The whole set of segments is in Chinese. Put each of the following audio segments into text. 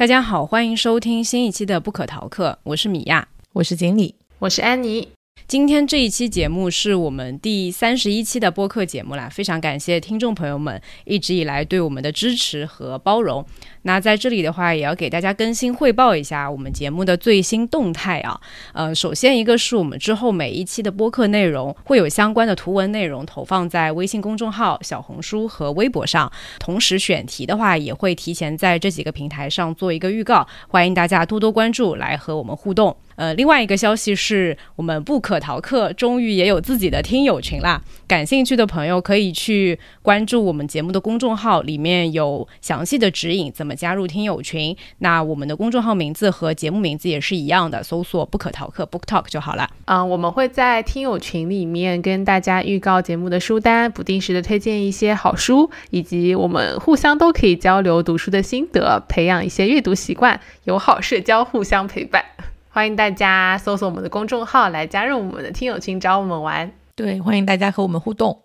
大家好，欢迎收听新一期的不可逃课，我是米娅，我是锦鲤，我是安妮。今天这一期节目是我们第三十一期的播客节目啦，非常感谢听众朋友们一直以来对我们的支持和包容。那在这里的话，也要给大家更新汇报一下我们节目的最新动态啊。呃，首先一个是我们之后每一期的播客内容会有相关的图文内容投放在微信公众号、小红书和微博上，同时选题的话也会提前在这几个平台上做一个预告，欢迎大家多多关注，来和我们互动。呃，另外一个消息是我们不可逃课终于也有自己的听友群啦，感兴趣的朋友可以去关注我们节目的公众号，里面有详细的指引怎么加入听友群。那我们的公众号名字和节目名字也是一样的，搜索“不可逃课 ”（Book Talk） 就好了。嗯，我们会在听友群里面跟大家预告节目的书单，不定时的推荐一些好书，以及我们互相都可以交流读书的心得，培养一些阅读习惯，友好社交，互相陪伴。欢迎大家搜索我们的公众号来加入我们的听友群，找我们玩。对，欢迎大家和我们互动。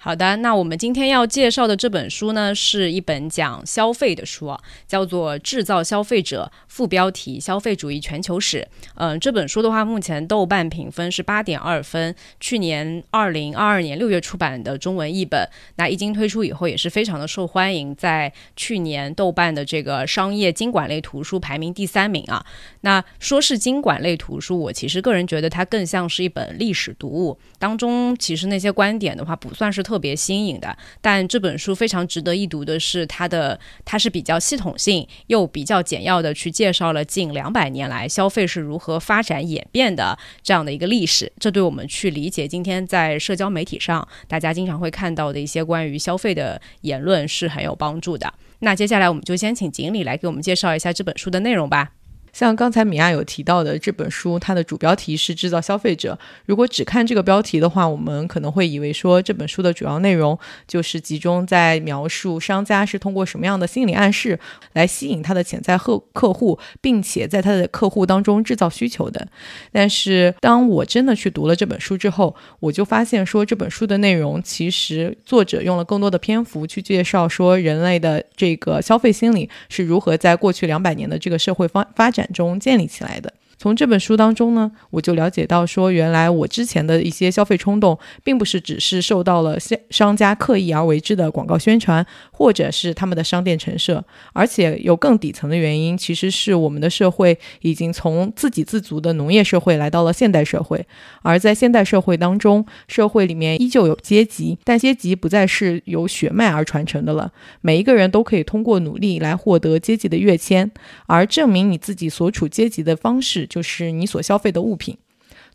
好的，那我们今天要介绍的这本书呢，是一本讲消费的书，叫做《制造消费者》，副标题《消费主义全球史》。嗯，这本书的话，目前豆瓣评分是八点二分，去年二零二二年六月出版的中文译本。那一经推出以后，也是非常的受欢迎，在去年豆瓣的这个商业经管类图书排名第三名啊。那说是经管类图书，我其实个人觉得它更像是一本历史读物，当中其实那些观点的话，不算是。特别新颖的，但这本书非常值得一读的是，它的它是比较系统性又比较简要的去介绍了近两百年来消费是如何发展演变的这样的一个历史，这对我们去理解今天在社交媒体上大家经常会看到的一些关于消费的言论是很有帮助的。那接下来我们就先请锦鲤来给我们介绍一下这本书的内容吧。像刚才米娅有提到的这本书，它的主标题是制造消费者。如果只看这个标题的话，我们可能会以为说这本书的主要内容就是集中在描述商家是通过什么样的心理暗示来吸引他的潜在客客户，并且在他的客户当中制造需求的。但是当我真的去读了这本书之后，我就发现说这本书的内容其实作者用了更多的篇幅去介绍说人类的这个消费心理是如何在过去两百年的这个社会发发展。中建立起来的。从这本书当中呢，我就了解到说，原来我之前的一些消费冲动，并不是只是受到了商商家刻意而为之的广告宣传，或者是他们的商店陈设，而且有更底层的原因，其实是我们的社会已经从自给自足的农业社会来到了现代社会，而在现代社会当中，社会里面依旧有阶级，但阶级不再是由血脉而传承的了，每一个人都可以通过努力来获得阶级的跃迁，而证明你自己所处阶级的方式。就是你所消费的物品，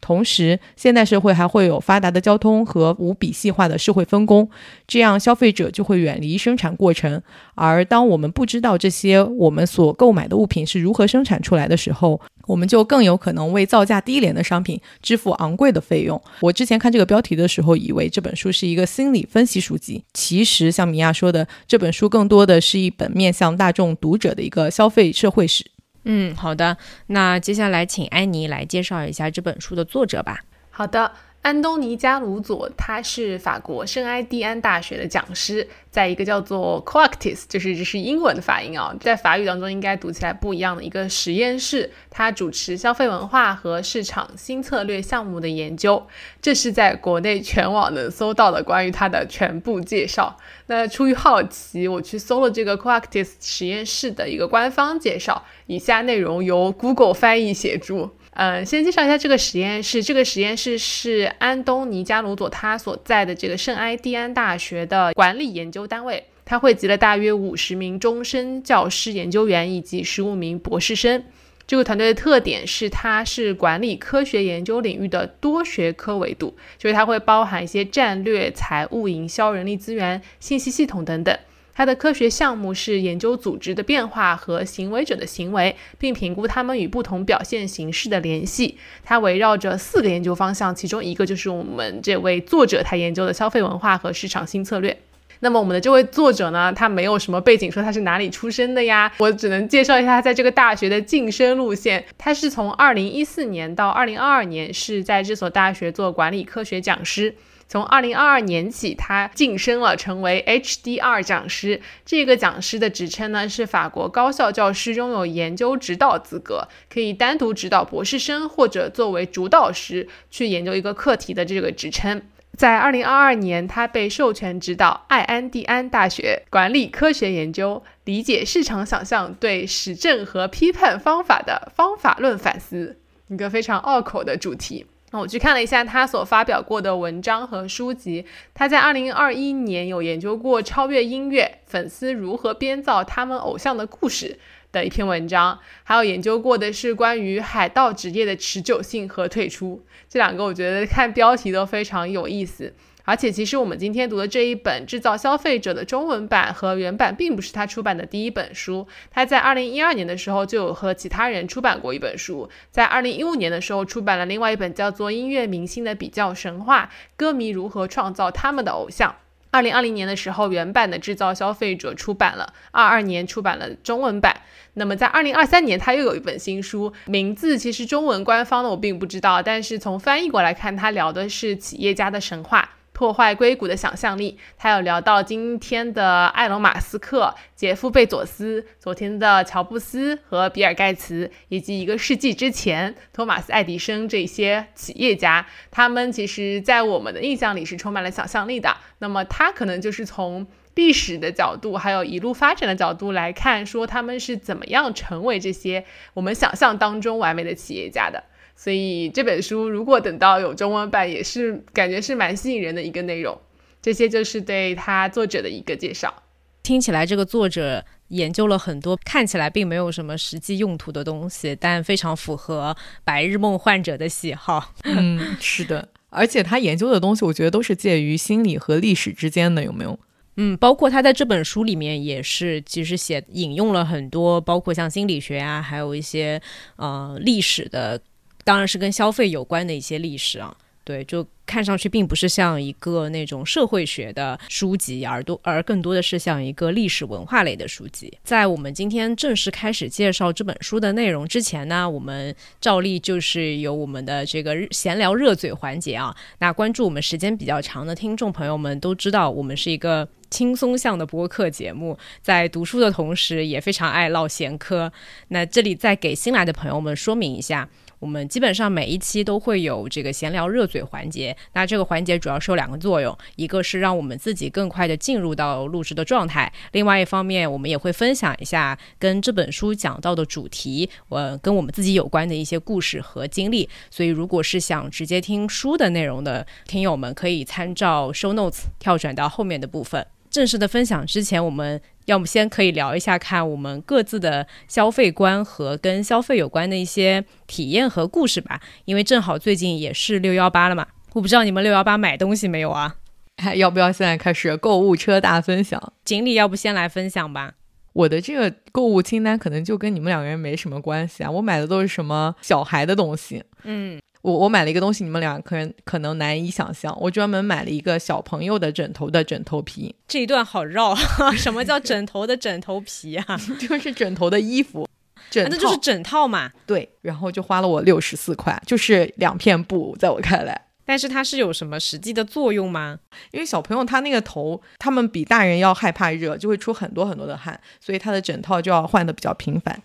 同时，现代社会还会有发达的交通和无比细化的社会分工，这样消费者就会远离生产过程。而当我们不知道这些我们所购买的物品是如何生产出来的时候，我们就更有可能为造价低廉的商品支付昂贵的费用。我之前看这个标题的时候，以为这本书是一个心理分析书籍，其实像米娅说的，这本书更多的是一本面向大众读者的一个消费社会史。嗯，好的。那接下来请安妮来介绍一下这本书的作者吧。好的。安东尼加鲁佐，他是法国圣埃蒂安大学的讲师，在一个叫做 Coactis，就是这是英文的发音啊，在法语当中应该读起来不一样的一个实验室，他主持消费文化和市场新策略项目的研究。这是在国内全网能搜到的关于他的全部介绍。那出于好奇，我去搜了这个 Coactis 实验室的一个官方介绍，以下内容由 Google 翻译协助。嗯，先介绍一下这个实验室。这个实验室是安东尼加鲁佐他所在的这个圣埃蒂安大学的管理研究单位。他汇集了大约五十名终身教师研究员以及十五名博士生。这个团队的特点是，它是管理科学研究领域的多学科维度，就是它会包含一些战略、财务、营销、人力资源、信息系统等等。它的科学项目是研究组织的变化和行为者的行为，并评估他们与不同表现形式的联系。它围绕着四个研究方向，其中一个就是我们这位作者他研究的消费文化和市场新策略。那么我们的这位作者呢，他没有什么背景，说他是哪里出身的呀？我只能介绍一下他在这个大学的晋升路线。他是从二零一四年到二零二二年是在这所大学做管理科学讲师。从二零二二年起，他晋升了，成为 HDR 讲师。这个讲师的职称呢，是法国高校教师拥有研究指导资格，可以单独指导博士生或者作为主导师去研究一个课题的这个职称。在二零二二年，他被授权指导艾安蒂安大学管理科学研究，理解市场想象对实证和批判方法的方法论反思，一个非常拗口的主题。那我去看了一下他所发表过的文章和书籍，他在二零二一年有研究过超越音乐粉丝如何编造他们偶像的故事的一篇文章，还有研究过的是关于海盗职业的持久性和退出。这两个我觉得看标题都非常有意思。而且，其实我们今天读的这一本《制造消费者》的中文版和原版，并不是他出版的第一本书。他在二零一二年的时候就有和其他人出版过一本书，在二零一五年的时候出版了另外一本叫做《音乐明星的比较神话：歌迷如何创造他们的偶像》。二零二零年的时候，原版的《制造消费者》出版了，二二年出版了中文版。那么在二零二三年，他又有一本新书，名字其实中文官方的我并不知道，但是从翻译过来看，他聊的是企业家的神话。破坏硅谷的想象力。他有聊到今天的埃隆·马斯克、杰夫·贝佐斯，昨天的乔布斯和比尔·盖茨，以及一个世纪之前托马斯·爱迪生这些企业家，他们其实在我们的印象里是充满了想象力的。那么他可能就是从历史的角度，还有一路发展的角度来看，说他们是怎么样成为这些我们想象当中完美的企业家的。所以这本书如果等到有中文版，也是感觉是蛮吸引人的一个内容。这些就是对他作者的一个介绍。听起来这个作者研究了很多看起来并没有什么实际用途的东西，但非常符合白日梦患者的喜好。嗯，是的，而且他研究的东西，我觉得都是介于心理和历史之间的，有没有？嗯，包括他在这本书里面也是，其实写引用了很多，包括像心理学啊，还有一些呃历史的。当然是跟消费有关的一些历史啊，对，就看上去并不是像一个那种社会学的书籍，而多而更多的是像一个历史文化类的书籍。在我们今天正式开始介绍这本书的内容之前呢，我们照例就是有我们的这个闲聊热嘴环节啊。那关注我们时间比较长的听众朋友们都知道，我们是一个轻松向的播客节目，在读书的同时也非常爱唠闲嗑。那这里再给新来的朋友们说明一下。我们基本上每一期都会有这个闲聊热嘴环节，那这个环节主要是有两个作用，一个是让我们自己更快的进入到录制的状态，另外一方面我们也会分享一下跟这本书讲到的主题，呃，跟我们自己有关的一些故事和经历。所以，如果是想直接听书的内容的听友们，可以参照 show notes 跳转到后面的部分。正式的分享之前，我们要么先可以聊一下，看我们各自的消费观和跟消费有关的一些体验和故事吧。因为正好最近也是六幺八了嘛，我不知道你们六幺八买东西没有啊？要不要现在开始购物车大分享？锦鲤要不先来分享吧？我的这个购物清单可能就跟你们两个人没什么关系啊，我买的都是什么小孩的东西。嗯。我我买了一个东西，你们两个人可能难以想象。我专门买了一个小朋友的枕头的枕头皮。这一段好绕，什么叫枕头的枕头皮啊？就是枕头的衣服，枕那就是枕套嘛。对，然后就花了我六十四块，就是两片布，在我看来。但是它是有什么实际的作用吗？因为小朋友他那个头，他们比大人要害怕热，就会出很多很多的汗，所以他的枕套就要换的比较频繁。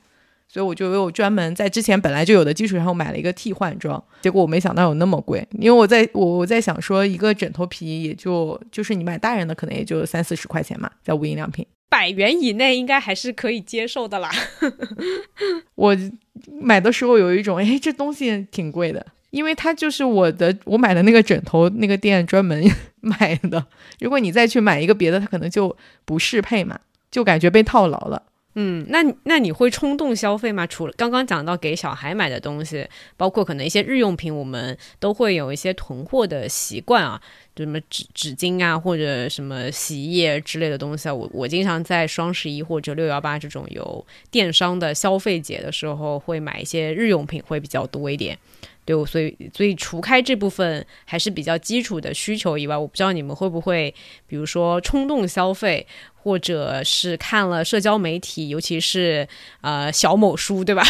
所以我就有专门在之前本来就有的基础上买了一个替换装，结果我没想到有那么贵，因为我在我我在想说一个枕头皮也就就是你买大人的可能也就三四十块钱嘛，在无印良品，百元以内应该还是可以接受的啦。我买的时候有一种哎这东西挺贵的，因为它就是我的我买的那个枕头那个店专门 买的，如果你再去买一个别的，它可能就不适配嘛，就感觉被套牢了。嗯，那那你会冲动消费吗？除了刚刚讲到给小孩买的东西，包括可能一些日用品，我们都会有一些囤货的习惯啊，什么纸纸巾啊，或者什么洗衣液之类的东西啊。我我经常在双十一或者六幺八这种有电商的消费节的时候，会买一些日用品会比较多一点。对，所以所以除开这部分还是比较基础的需求以外，我不知道你们会不会，比如说冲动消费。或者是看了社交媒体，尤其是呃小某书，对吧？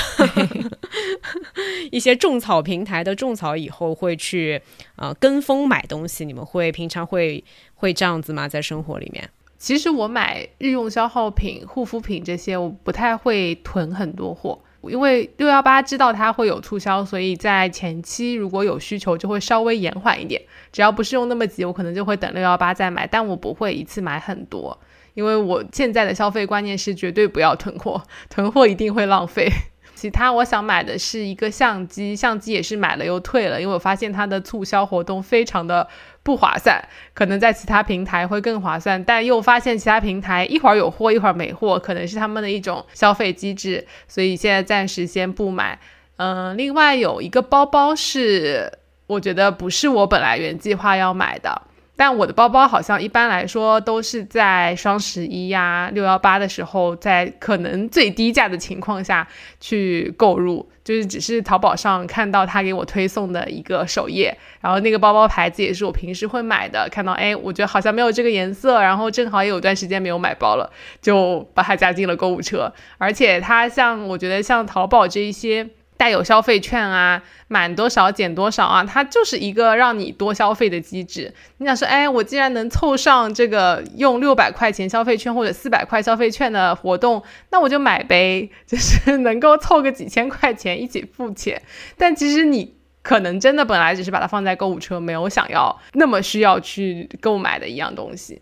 一些种草平台的种草以后会去呃跟风买东西，你们会平常会会这样子吗？在生活里面？其实我买日用消耗品、护肤品这些，我不太会囤很多货，因为六幺八知道它会有促销，所以在前期如果有需求就会稍微延缓一点。只要不是用那么急，我可能就会等六幺八再买，但我不会一次买很多，因为我现在的消费观念是绝对不要囤货，囤货一定会浪费。其他我想买的是一个相机，相机也是买了又退了，因为我发现它的促销活动非常的不划算，可能在其他平台会更划算，但又发现其他平台一会儿有货一会儿没货，可能是他们的一种消费机制，所以现在暂时先不买。嗯，另外有一个包包是我觉得不是我本来原计划要买的。但我的包包好像一般来说都是在双十一呀、六幺八的时候，在可能最低价的情况下去购入，就是只是淘宝上看到他给我推送的一个首页，然后那个包包牌子也是我平时会买的，看到哎，我觉得好像没有这个颜色，然后正好也有段时间没有买包了，就把它加进了购物车。而且它像我觉得像淘宝这一些。带有消费券啊，满多少减多少啊，它就是一个让你多消费的机制。你想说，哎，我既然能凑上这个用六百块钱消费券或者四百块消费券的活动，那我就买呗，就是能够凑个几千块钱一起付钱。但其实你可能真的本来只是把它放在购物车，没有想要那么需要去购买的一样东西。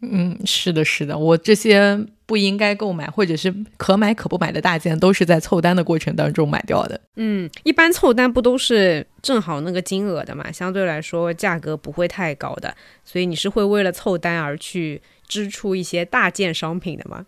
嗯，是的，是的，我这些。不应该购买或者是可买可不买的大件，都是在凑单的过程当中买掉的。嗯，一般凑单不都是正好那个金额的嘛？相对来说价格不会太高的，所以你是会为了凑单而去支出一些大件商品的吗？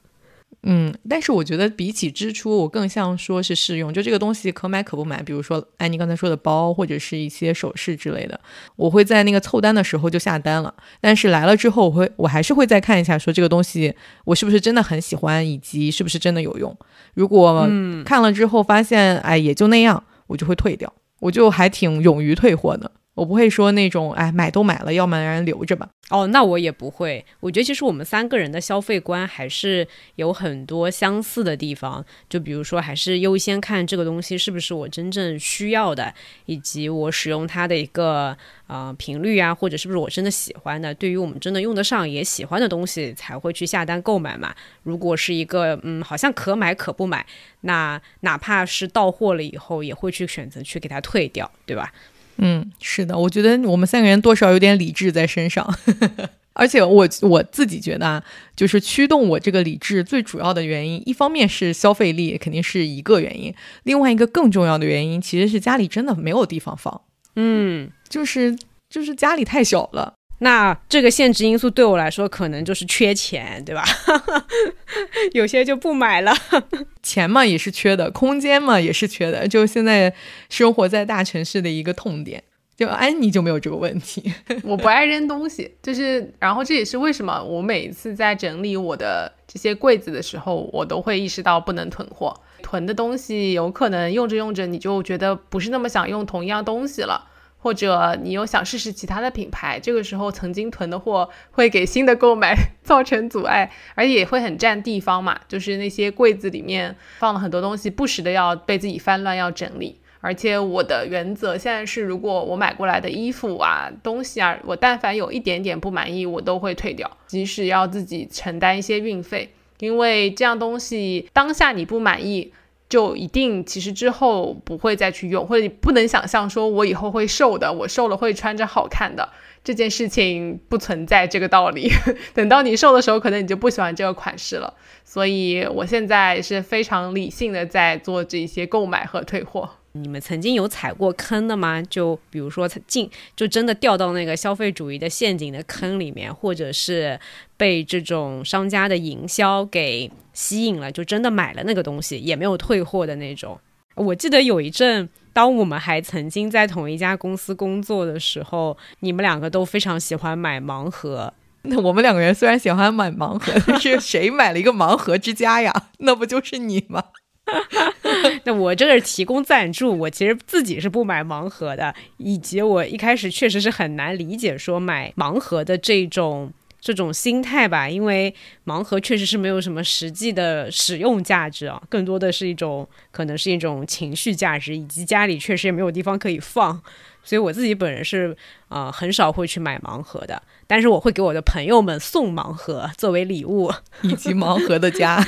嗯，但是我觉得比起支出，我更像说是试用，就这个东西可买可不买。比如说安妮刚才说的包，或者是一些首饰之类的，我会在那个凑单的时候就下单了。但是来了之后，我会我还是会再看一下，说这个东西我是不是真的很喜欢，以及是不是真的有用。如果看了之后发现哎也就那样，我就会退掉。我就还挺勇于退货的。我不会说那种，哎，买都买了，要么让人留着吧。哦，那我也不会。我觉得其实我们三个人的消费观还是有很多相似的地方。就比如说，还是优先看这个东西是不是我真正需要的，以及我使用它的一个呃频率啊，或者是不是我真的喜欢的。对于我们真的用得上也喜欢的东西，才会去下单购买嘛。如果是一个嗯，好像可买可不买，那哪怕是到货了以后，也会去选择去给它退掉，对吧？嗯，是的，我觉得我们三个人多少有点理智在身上，而且我我自己觉得啊，就是驱动我这个理智最主要的原因，一方面是消费力，肯定是一个原因，另外一个更重要的原因，其实是家里真的没有地方放，嗯，就是就是家里太小了。那这个限制因素对我来说，可能就是缺钱，对吧？有些就不买了。钱嘛也是缺的，空间嘛也是缺的。就现在生活在大城市的一个痛点，就安妮就没有这个问题。我不爱扔东西，就是，然后这也是为什么我每一次在整理我的这些柜子的时候，我都会意识到不能囤货。囤的东西有可能用着用着，你就觉得不是那么想用同一样东西了。或者你又想试试其他的品牌，这个时候曾经囤的货会给新的购买造成阻碍，而且也会很占地方嘛。就是那些柜子里面放了很多东西，不时的要被自己翻乱要整理。而且我的原则现在是，如果我买过来的衣服啊、东西啊，我但凡有一点点不满意，我都会退掉，即使要自己承担一些运费，因为这样东西当下你不满意。就一定其实之后不会再去用，或者你不能想象说我以后会瘦的，我瘦了会穿着好看的这件事情不存在这个道理。等到你瘦的时候，可能你就不喜欢这个款式了。所以我现在是非常理性的在做这些购买和退货。你们曾经有踩过坑的吗？就比如说进，就真的掉到那个消费主义的陷阱的坑里面，或者是被这种商家的营销给吸引了，就真的买了那个东西，也没有退货的那种。我记得有一阵，当我们还曾经在同一家公司工作的时候，你们两个都非常喜欢买盲盒。那我们两个人虽然喜欢买盲盒，但是谁买了一个盲盒之家呀？那不就是你吗？那我这个是提供赞助，我其实自己是不买盲盒的，以及我一开始确实是很难理解说买盲盒的这种这种心态吧，因为盲盒确实是没有什么实际的使用价值啊，更多的是一种可能是一种情绪价值，以及家里确实也没有地方可以放，所以我自己本人是呃很少会去买盲盒的，但是我会给我的朋友们送盲盒作为礼物，以及盲盒的家。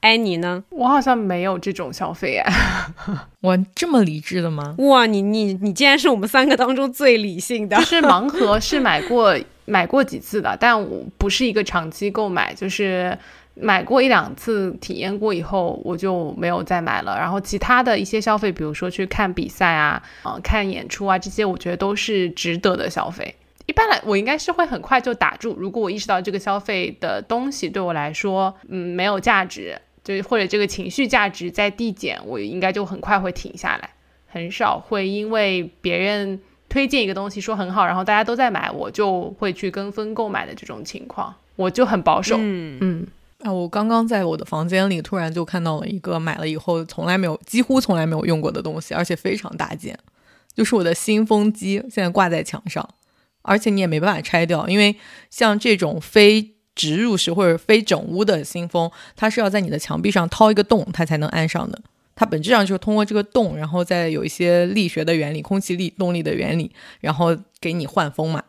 安妮呢？我好像没有这种消费哎，我，这么理智的吗？哇，你你你竟然是我们三个当中最理性的。就是盲盒是买过买过几次的，但我不是一个长期购买，就是买过一两次，体验过以后我就没有再买了。然后其他的一些消费，比如说去看比赛啊、呃看演出啊这些，我觉得都是值得的消费。一般来，我应该是会很快就打住。如果我意识到这个消费的东西对我来说，嗯，没有价值。就或者这个情绪价值在递减，我应该就很快会停下来，很少会因为别人推荐一个东西说很好，然后大家都在买，我就会去跟风购买的这种情况，我就很保守。嗯嗯啊，我刚刚在我的房间里突然就看到了一个买了以后从来没有、几乎从来没有用过的东西，而且非常大件，就是我的新风机，现在挂在墙上，而且你也没办法拆掉，因为像这种非。植入式或者非整屋的新风，它是要在你的墙壁上掏一个洞，它才能安上的。它本质上就是通过这个洞，然后再有一些力学的原理、空气力动力的原理，然后给你换风嘛。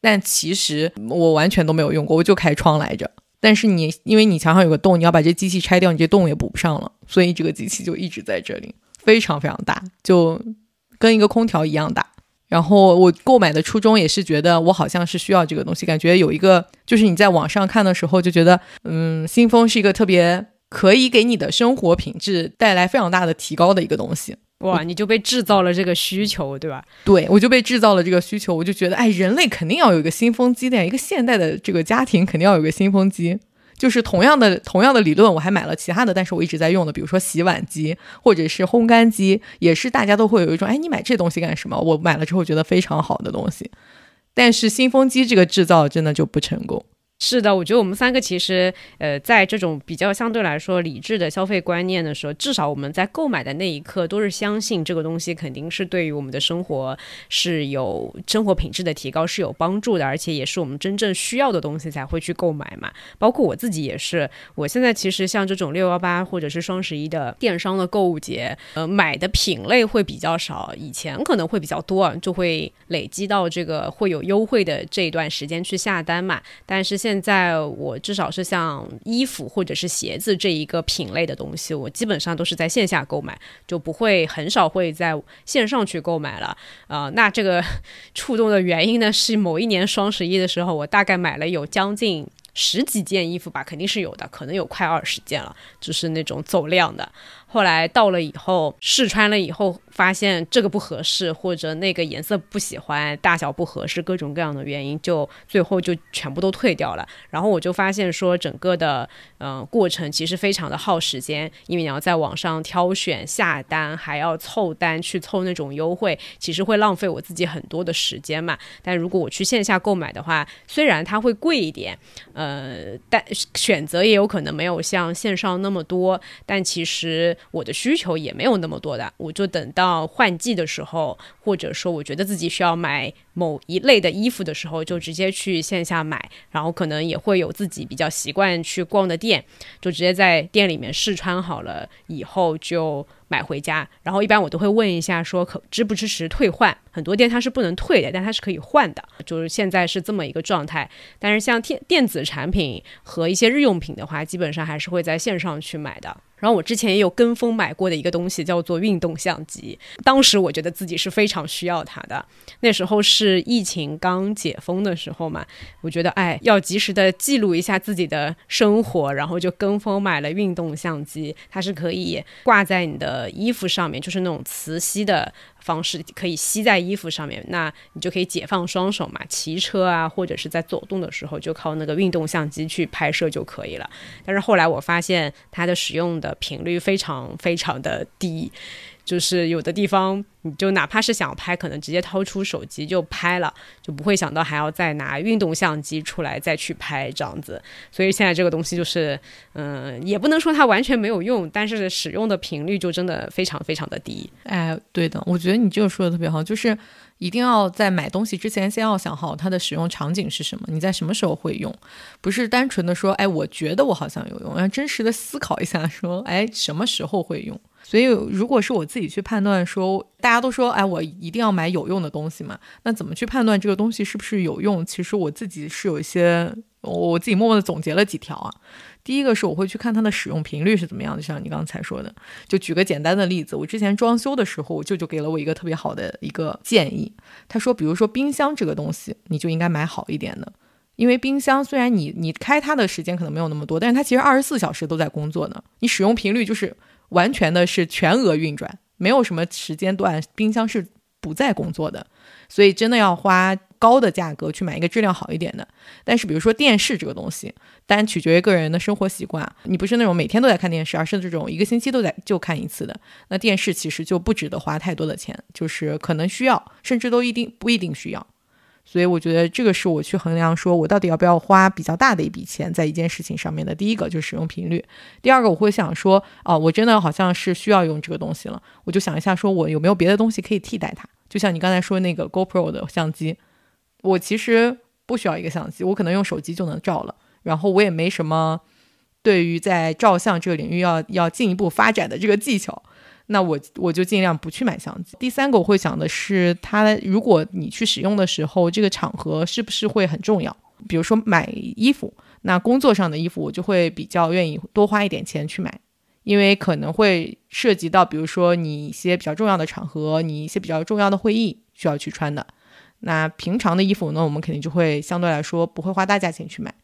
但其实我完全都没有用过，我就开窗来着。但是你因为你墙上有个洞，你要把这机器拆掉，你这洞也补不上了，所以这个机器就一直在这里，非常非常大，就跟一个空调一样大。然后我购买的初衷也是觉得我好像是需要这个东西，感觉有一个就是你在网上看的时候就觉得，嗯，新风是一个特别可以给你的生活品质带来非常大的提高的一个东西。哇，你就被制造了这个需求，对吧？对，我就被制造了这个需求，我就觉得，哎，人类肯定要有一个新风机的，一个现代的这个家庭肯定要有个新风机。就是同样的同样的理论，我还买了其他的，但是我一直在用的，比如说洗碗机或者是烘干机，也是大家都会有一种，哎，你买这东西干什么？我买了之后觉得非常好的东西，但是新风机这个制造真的就不成功。是的，我觉得我们三个其实，呃，在这种比较相对来说理智的消费观念的时候，至少我们在购买的那一刻都是相信这个东西肯定是对于我们的生活是有生活品质的提高是有帮助的，而且也是我们真正需要的东西才会去购买嘛。包括我自己也是，我现在其实像这种六幺八或者是双十一的电商的购物节，呃，买的品类会比较少，以前可能会比较多，就会累积到这个会有优惠的这一段时间去下单嘛。但是现现在我至少是像衣服或者是鞋子这一个品类的东西，我基本上都是在线下购买，就不会很少会在线上去购买了。啊，那这个 触动的原因呢，是某一年双十一的时候，我大概买了有将近十几件衣服吧，肯定是有的，可能有快二十件了，就是那种走量的。后来到了以后试穿了以后，发现这个不合适，或者那个颜色不喜欢，大小不合适，各种各样的原因，就最后就全部都退掉了。然后我就发现说，整个的嗯过程其实非常的耗时间，因为你要在网上挑选、下单，还要凑单去凑那种优惠，其实会浪费我自己很多的时间嘛。但如果我去线下购买的话，虽然它会贵一点，呃，但选择也有可能没有像线上那么多，但其实。我的需求也没有那么多的，我就等到到换季的时候，或者说我觉得自己需要买某一类的衣服的时候，就直接去线下买，然后可能也会有自己比较习惯去逛的店，就直接在店里面试穿好了以后就买回家。然后一般我都会问一下说可支不支持退换，很多店它是不能退的，但它是可以换的，就是现在是这么一个状态。但是像电电子产品和一些日用品的话，基本上还是会在线上去买的。然后我之前也有跟风买过的一个东西，叫做运动相机。当时我觉得自己是非常需要它的。那时候是疫情刚解封的时候嘛，我觉得哎，要及时的记录一下自己的生活，然后就跟风买了运动相机。它是可以挂在你的衣服上面，就是那种磁吸的。方式可以吸在衣服上面，那你就可以解放双手嘛，骑车啊，或者是在走动的时候，就靠那个运动相机去拍摄就可以了。但是后来我发现它的使用的频率非常非常的低，就是有的地方，你就哪怕是想拍，可能直接掏出手机就拍了，就不会想到还要再拿运动相机出来再去拍这样子。所以现在这个东西就是，嗯，也不能说它完全没有用，但是使用的频率就真的非常非常的低。哎，对的，我觉得你这个说的特别好，就是一定要在买东西之前先要想好它的使用场景是什么，你在什么时候会用，不是单纯的说，哎，我觉得我好像有用，要真实的思考一下，说，哎，什么时候会用。所以，如果是我自己去判断说，大家都说，哎，我一定要买有用的东西嘛？那怎么去判断这个东西是不是有用？其实我自己是有一些，我自己默默的总结了几条啊。第一个是我会去看它的使用频率是怎么样的，像你刚才说的，就举个简单的例子，我之前装修的时候，我舅舅给了我一个特别好的一个建议，他说，比如说冰箱这个东西，你就应该买好一点的，因为冰箱虽然你你开它的时间可能没有那么多，但是它其实二十四小时都在工作呢，你使用频率就是。完全的是全额运转，没有什么时间段冰箱是不在工作的，所以真的要花高的价格去买一个质量好一点的。但是比如说电视这个东西，单取决于个人的生活习惯，你不是那种每天都在看电视，而是这种一个星期都在就看一次的，那电视其实就不值得花太多的钱，就是可能需要，甚至都一定不一定需要。所以我觉得这个是我去衡量，说我到底要不要花比较大的一笔钱在一件事情上面的。第一个就是使用频率，第二个我会想说，哦，我真的好像是需要用这个东西了，我就想一下，说我有没有别的东西可以替代它。就像你刚才说那个 GoPro 的相机，我其实不需要一个相机，我可能用手机就能照了，然后我也没什么对于在照相这个领域要要进一步发展的这个技巧。那我我就尽量不去买相机。第三个我会想的是，它如果你去使用的时候，这个场合是不是会很重要？比如说买衣服，那工作上的衣服我就会比较愿意多花一点钱去买，因为可能会涉及到，比如说你一些比较重要的场合，你一些比较重要的会议需要去穿的。那平常的衣服呢，我们肯定就会相对来说不会花大价钱去买。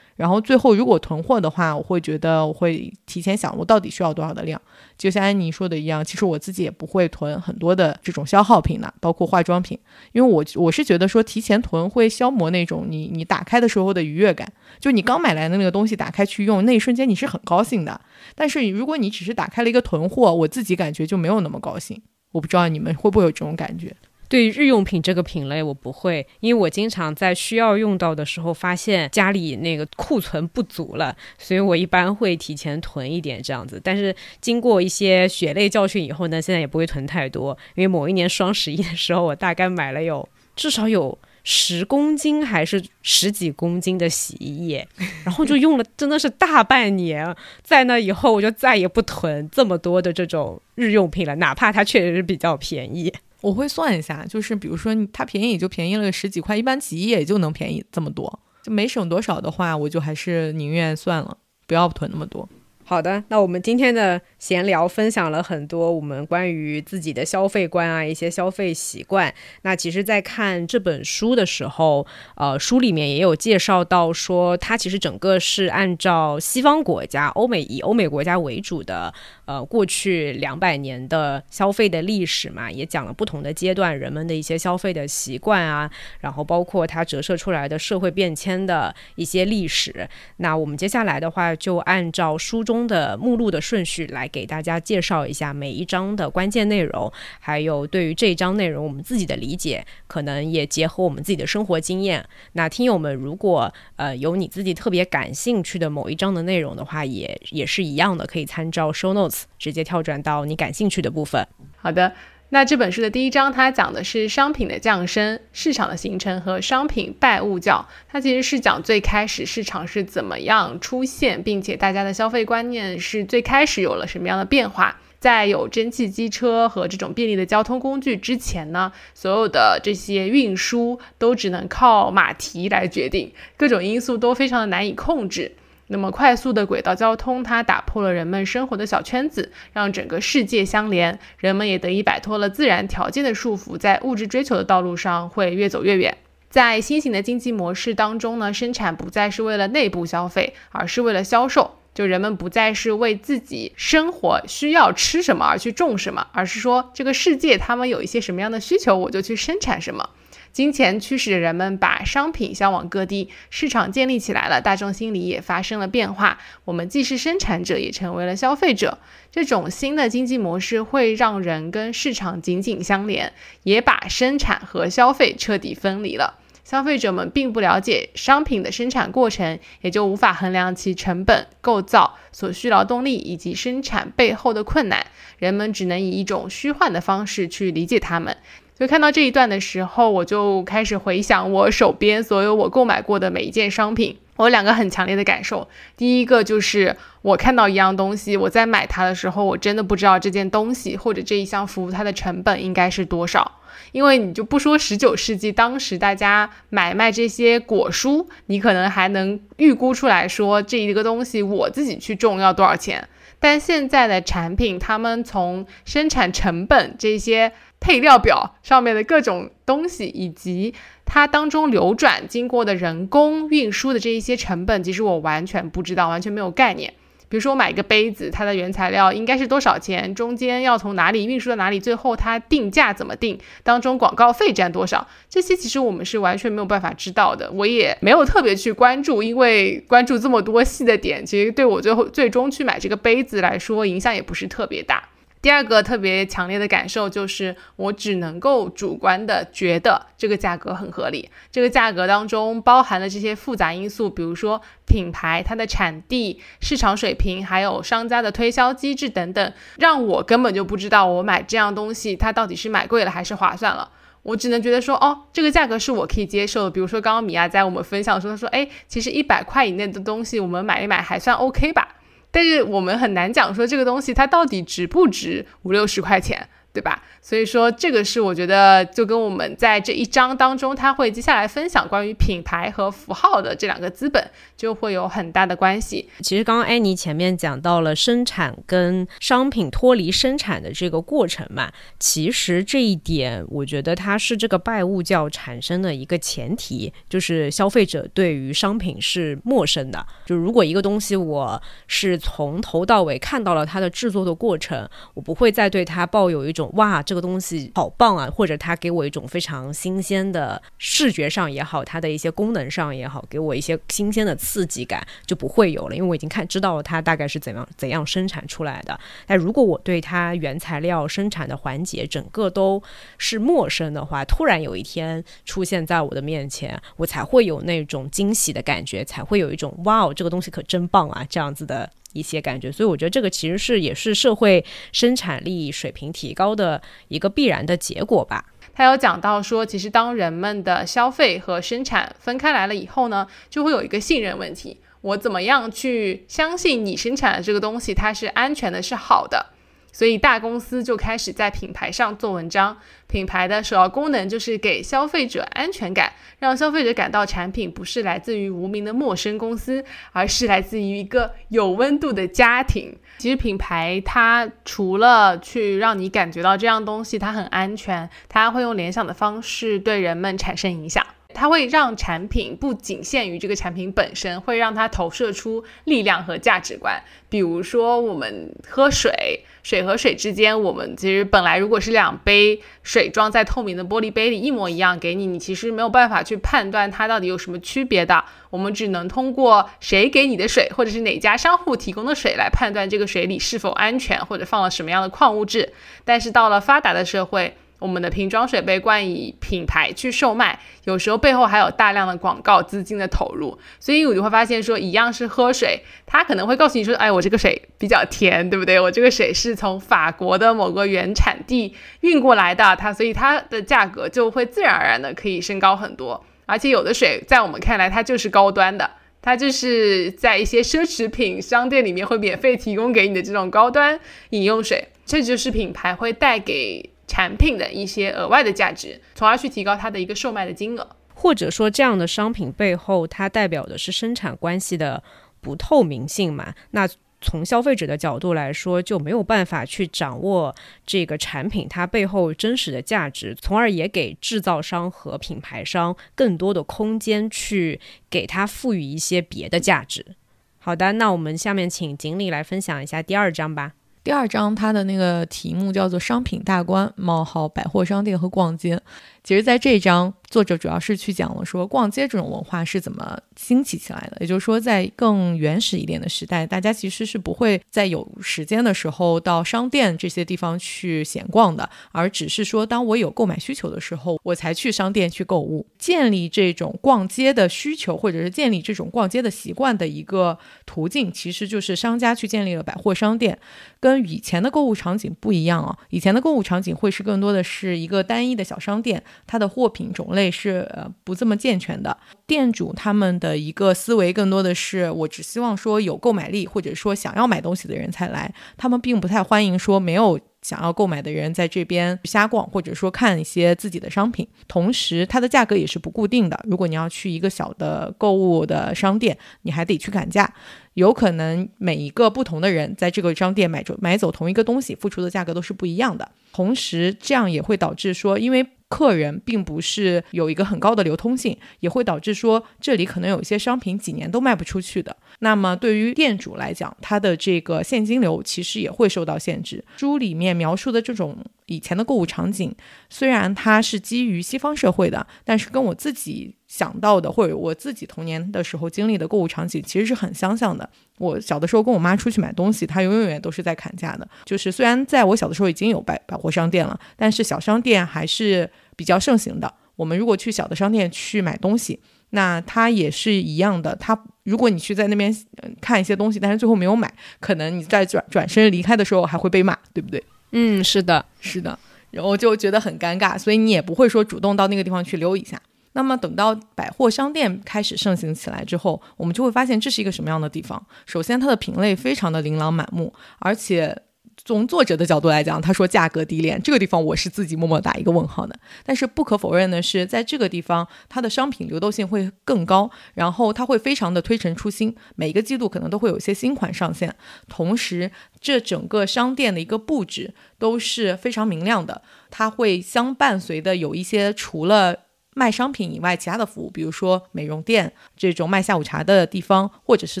然后最后，如果囤货的话，我会觉得我会提前想，我到底需要多少的量。就像安妮说的一样，其实我自己也不会囤很多的这种消耗品的，包括化妆品，因为我我是觉得说提前囤会消磨那种你你打开的时候的愉悦感。就你刚买来的那个东西打开去用那一瞬间你是很高兴的，但是如果你只是打开了一个囤货，我自己感觉就没有那么高兴。我不知道你们会不会有这种感觉。对日用品这个品类，我不会，因为我经常在需要用到的时候发现家里那个库存不足了，所以我一般会提前囤一点这样子。但是经过一些血泪教训以后呢，现在也不会囤太多，因为某一年双十一的时候，我大概买了有至少有十公斤还是十几公斤的洗衣液，然后就用了真的是大半年。在那以后，我就再也不囤这么多的这种日用品了，哪怕它确实是比较便宜。我会算一下，就是比如说它便宜也就便宜了十几块，一般洗衣液也就能便宜这么多，就没省多少的话，我就还是宁愿算了，不要囤那么多。好的，那我们今天的闲聊分享了很多我们关于自己的消费观啊，一些消费习惯。那其实，在看这本书的时候，呃，书里面也有介绍到说，它其实整个是按照西方国家、欧美以欧美国家为主的。呃，过去两百年的消费的历史嘛，也讲了不同的阶段人们的一些消费的习惯啊，然后包括它折射出来的社会变迁的一些历史。那我们接下来的话，就按照书中的目录的顺序来给大家介绍一下每一章的关键内容，还有对于这一章内容我们自己的理解，可能也结合我们自己的生活经验。那听友们，如果呃有你自己特别感兴趣的某一章的内容的话，也也是一样的，可以参照 show notes。直接跳转到你感兴趣的部分。好的，那这本书的第一章，它讲的是商品的降生、市场的形成和商品拜物教。它其实是讲最开始市场是怎么样出现，并且大家的消费观念是最开始有了什么样的变化。在有蒸汽机车和这种便利的交通工具之前呢，所有的这些运输都只能靠马蹄来决定，各种因素都非常的难以控制。那么快速的轨道交通，它打破了人们生活的小圈子，让整个世界相连，人们也得以摆脱了自然条件的束缚，在物质追求的道路上会越走越远。在新型的经济模式当中呢，生产不再是为了内部消费，而是为了销售。就人们不再是为自己生活需要吃什么而去种什么，而是说这个世界他们有一些什么样的需求，我就去生产什么。金钱驱使着人们把商品销往各地，市场建立起来了，大众心理也发生了变化。我们既是生产者，也成为了消费者。这种新的经济模式会让人跟市场紧紧相连，也把生产和消费彻底分离了。消费者们并不了解商品的生产过程，也就无法衡量其成本、构造、所需劳动力以及生产背后的困难。人们只能以一种虚幻的方式去理解它们。所以看到这一段的时候，我就开始回想我手边所有我购买过的每一件商品。我有两个很强烈的感受。第一个就是我看到一样东西，我在买它的时候，我真的不知道这件东西或者这一项服务它的成本应该是多少。因为你就不说十九世纪，当时大家买卖这些果蔬，你可能还能预估出来说这一个东西我自己去种要多少钱。但现在的产品，他们从生产成本这些配料表上面的各种东西，以及它当中流转经过的人工运输的这一些成本，其实我完全不知道，完全没有概念。比如说我买一个杯子，它的原材料应该是多少钱？中间要从哪里运输到哪里？最后它定价怎么定？当中广告费占多少？这些其实我们是完全没有办法知道的。我也没有特别去关注，因为关注这么多细的点，其实对我最后最终去买这个杯子来说，影响也不是特别大。第二个特别强烈的感受就是，我只能够主观的觉得这个价格很合理。这个价格当中包含了这些复杂因素，比如说品牌、它的产地、市场水平，还有商家的推销机制等等，让我根本就不知道我买这样东西它到底是买贵了还是划算了。我只能觉得说，哦，这个价格是我可以接受的。比如说刚刚米娅在我们分享说，她说，哎，其实一百块以内的东西我们买一买还算 OK 吧。但是我们很难讲说这个东西它到底值不值五六十块钱，对吧？所以说，这个是我觉得就跟我们在这一章当中，他会接下来分享关于品牌和符号的这两个资本，就会有很大的关系。其实刚刚安妮前面讲到了生产跟商品脱离生产的这个过程嘛，其实这一点我觉得它是这个拜物教产生的一个前提，就是消费者对于商品是陌生的。就如果一个东西我是从头到尾看到了它的制作的过程，我不会再对它抱有一种哇。这个东西好棒啊，或者它给我一种非常新鲜的视觉上也好，它的一些功能上也好，给我一些新鲜的刺激感就不会有了，因为我已经看知道了它大概是怎样怎样生产出来的。但如果我对它原材料生产的环节整个都是陌生的话，突然有一天出现在我的面前，我才会有那种惊喜的感觉，才会有一种哇哦，这个东西可真棒啊这样子的。一些感觉，所以我觉得这个其实是也是社会生产力水平提高的一个必然的结果吧。他有讲到说，其实当人们的消费和生产分开来了以后呢，就会有一个信任问题。我怎么样去相信你生产的这个东西它是安全的、是好的？所以大公司就开始在品牌上做文章。品牌的首要功能就是给消费者安全感，让消费者感到产品不是来自于无名的陌生公司，而是来自于一个有温度的家庭。其实品牌它除了去让你感觉到这样东西它很安全，它会用联想的方式对人们产生影响。它会让产品不仅限于这个产品本身，会让它投射出力量和价值观。比如说，我们喝水，水和水之间，我们其实本来如果是两杯水装在透明的玻璃杯里一模一样给你，你其实没有办法去判断它到底有什么区别的。我们只能通过谁给你的水，或者是哪家商户提供的水来判断这个水里是否安全，或者放了什么样的矿物质。但是到了发达的社会，我们的瓶装水被冠以品牌去售卖，有时候背后还有大量的广告资金的投入，所以我就会发现说，一样是喝水，他可能会告诉你说，哎，我这个水比较甜，对不对？我这个水是从法国的某个原产地运过来的，它所以它的价格就会自然而然的可以升高很多。而且有的水在我们看来它就是高端的，它就是在一些奢侈品商店里面会免费提供给你的这种高端饮用水，这就是品牌会带给。产品的一些额外的价值，从而去提高它的一个售卖的金额，或者说这样的商品背后，它代表的是生产关系的不透明性嘛？那从消费者的角度来说，就没有办法去掌握这个产品它背后真实的价值，从而也给制造商和品牌商更多的空间去给它赋予一些别的价值。好的，那我们下面请锦鲤来分享一下第二章吧。第二章它的那个题目叫做“商品大观：冒号百货商店和逛街”。其实，在这一章作者主要是去讲了说逛街这种文化是怎么兴起起来的。也就是说，在更原始一点的时代，大家其实是不会在有时间的时候到商店这些地方去闲逛的，而只是说当我有购买需求的时候，我才去商店去购物。建立这种逛街的需求，或者是建立这种逛街的习惯的一个途径，其实就是商家去建立了百货商店。跟以前的购物场景不一样啊，以前的购物场景会是更多的是一个单一的小商店，它的货品种类是呃不这么健全的。店主他们的一个思维更多的是，我只希望说有购买力或者说想要买东西的人才来，他们并不太欢迎说没有。想要购买的人在这边瞎逛，或者说看一些自己的商品，同时它的价格也是不固定的。如果你要去一个小的购物的商店，你还得去砍价，有可能每一个不同的人在这个商店买走买走同一个东西，付出的价格都是不一样的。同时，这样也会导致说，因为客人并不是有一个很高的流通性，也会导致说这里可能有一些商品几年都卖不出去的。那么对于店主来讲，他的这个现金流其实也会受到限制。书里面描述的这种以前的购物场景，虽然它是基于西方社会的，但是跟我自己想到的或者我自己童年的时候经历的购物场景其实是很相像的。我小的时候跟我妈出去买东西，她永远都是在砍价的。就是虽然在我小的时候已经有百百货商店了，但是小商店还是。比较盛行的，我们如果去小的商店去买东西，那它也是一样的。它如果你去在那边看一些东西，但是最后没有买，可能你在转转身离开的时候还会被骂，对不对？嗯，是的，是的。然后就觉得很尴尬，所以你也不会说主动到那个地方去溜一下。那么等到百货商店开始盛行起来之后，我们就会发现这是一个什么样的地方？首先，它的品类非常的琳琅满目，而且。从作者的角度来讲，他说价格低廉，这个地方我是自己默默打一个问号的。但是不可否认的是，在这个地方，它的商品流动性会更高，然后它会非常的推陈出新，每一个季度可能都会有一些新款上线。同时，这整个商店的一个布置都是非常明亮的，它会相伴随的有一些除了。卖商品以外，其他的服务，比如说美容店这种卖下午茶的地方，或者是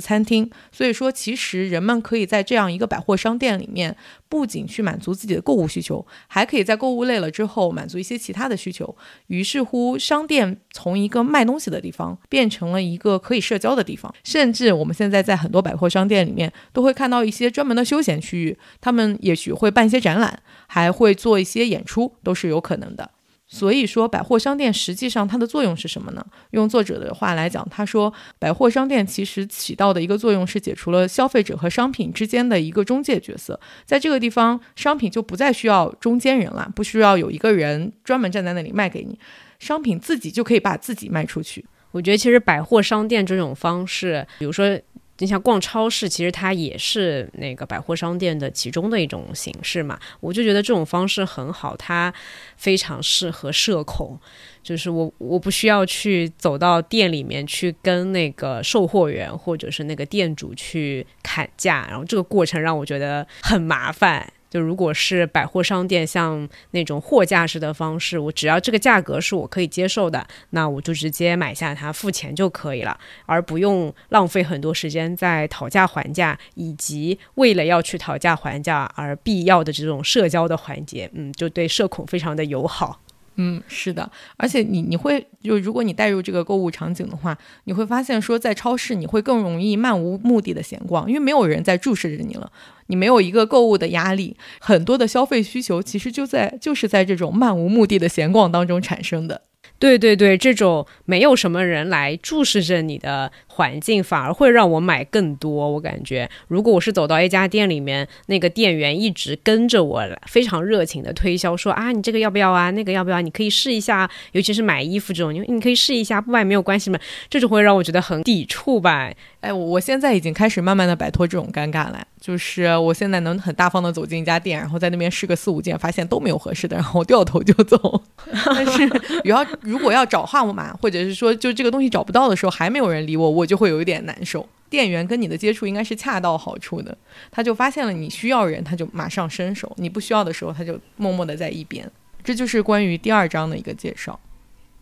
餐厅。所以说，其实人们可以在这样一个百货商店里面，不仅去满足自己的购物需求，还可以在购物累了之后满足一些其他的需求。于是乎，商店从一个卖东西的地方变成了一个可以社交的地方。甚至我们现在在很多百货商店里面，都会看到一些专门的休闲区域，他们也许会办一些展览，还会做一些演出，都是有可能的。所以说，百货商店实际上它的作用是什么呢？用作者的话来讲，他说，百货商店其实起到的一个作用是解除了消费者和商品之间的一个中介角色，在这个地方，商品就不再需要中间人了，不需要有一个人专门站在那里卖给你，商品自己就可以把自己卖出去。我觉得其实百货商店这种方式，比如说。你像逛超市，其实它也是那个百货商店的其中的一种形式嘛。我就觉得这种方式很好，它非常适合社恐。就是我我不需要去走到店里面去跟那个售货员或者是那个店主去砍价，然后这个过程让我觉得很麻烦。就如果是百货商店，像那种货架式的方式，我只要这个价格是我可以接受的，那我就直接买下它，付钱就可以了，而不用浪费很多时间在讨价还价，以及为了要去讨价还价而必要的这种社交的环节，嗯，就对社恐非常的友好。嗯，是的，而且你你会就如果你带入这个购物场景的话，你会发现说在超市你会更容易漫无目的的闲逛，因为没有人在注视着你了，你没有一个购物的压力，很多的消费需求其实就在就是在这种漫无目的的闲逛当中产生的。对对对，这种没有什么人来注视着你的环境，反而会让我买更多。我感觉，如果我是走到一家店里面，那个店员一直跟着我，非常热情的推销，说啊，你这个要不要啊？那个要不要？你可以试一下，尤其是买衣服这种，你你可以试一下，不买没有关系嘛。这种会让我觉得很抵触吧。哎，我现在已经开始慢慢的摆脱这种尴尬了，就是我现在能很大方的走进一家店，然后在那边试个四五件，发现都没有合适的，然后掉头就走。但是，要如果要找号码，或者是说就这个东西找不到的时候，还没有人理我，我就会有一点难受。店员跟你的接触应该是恰到好处的，他就发现了你需要人，他就马上伸手；你不需要的时候，他就默默的在一边。这就是关于第二章的一个介绍。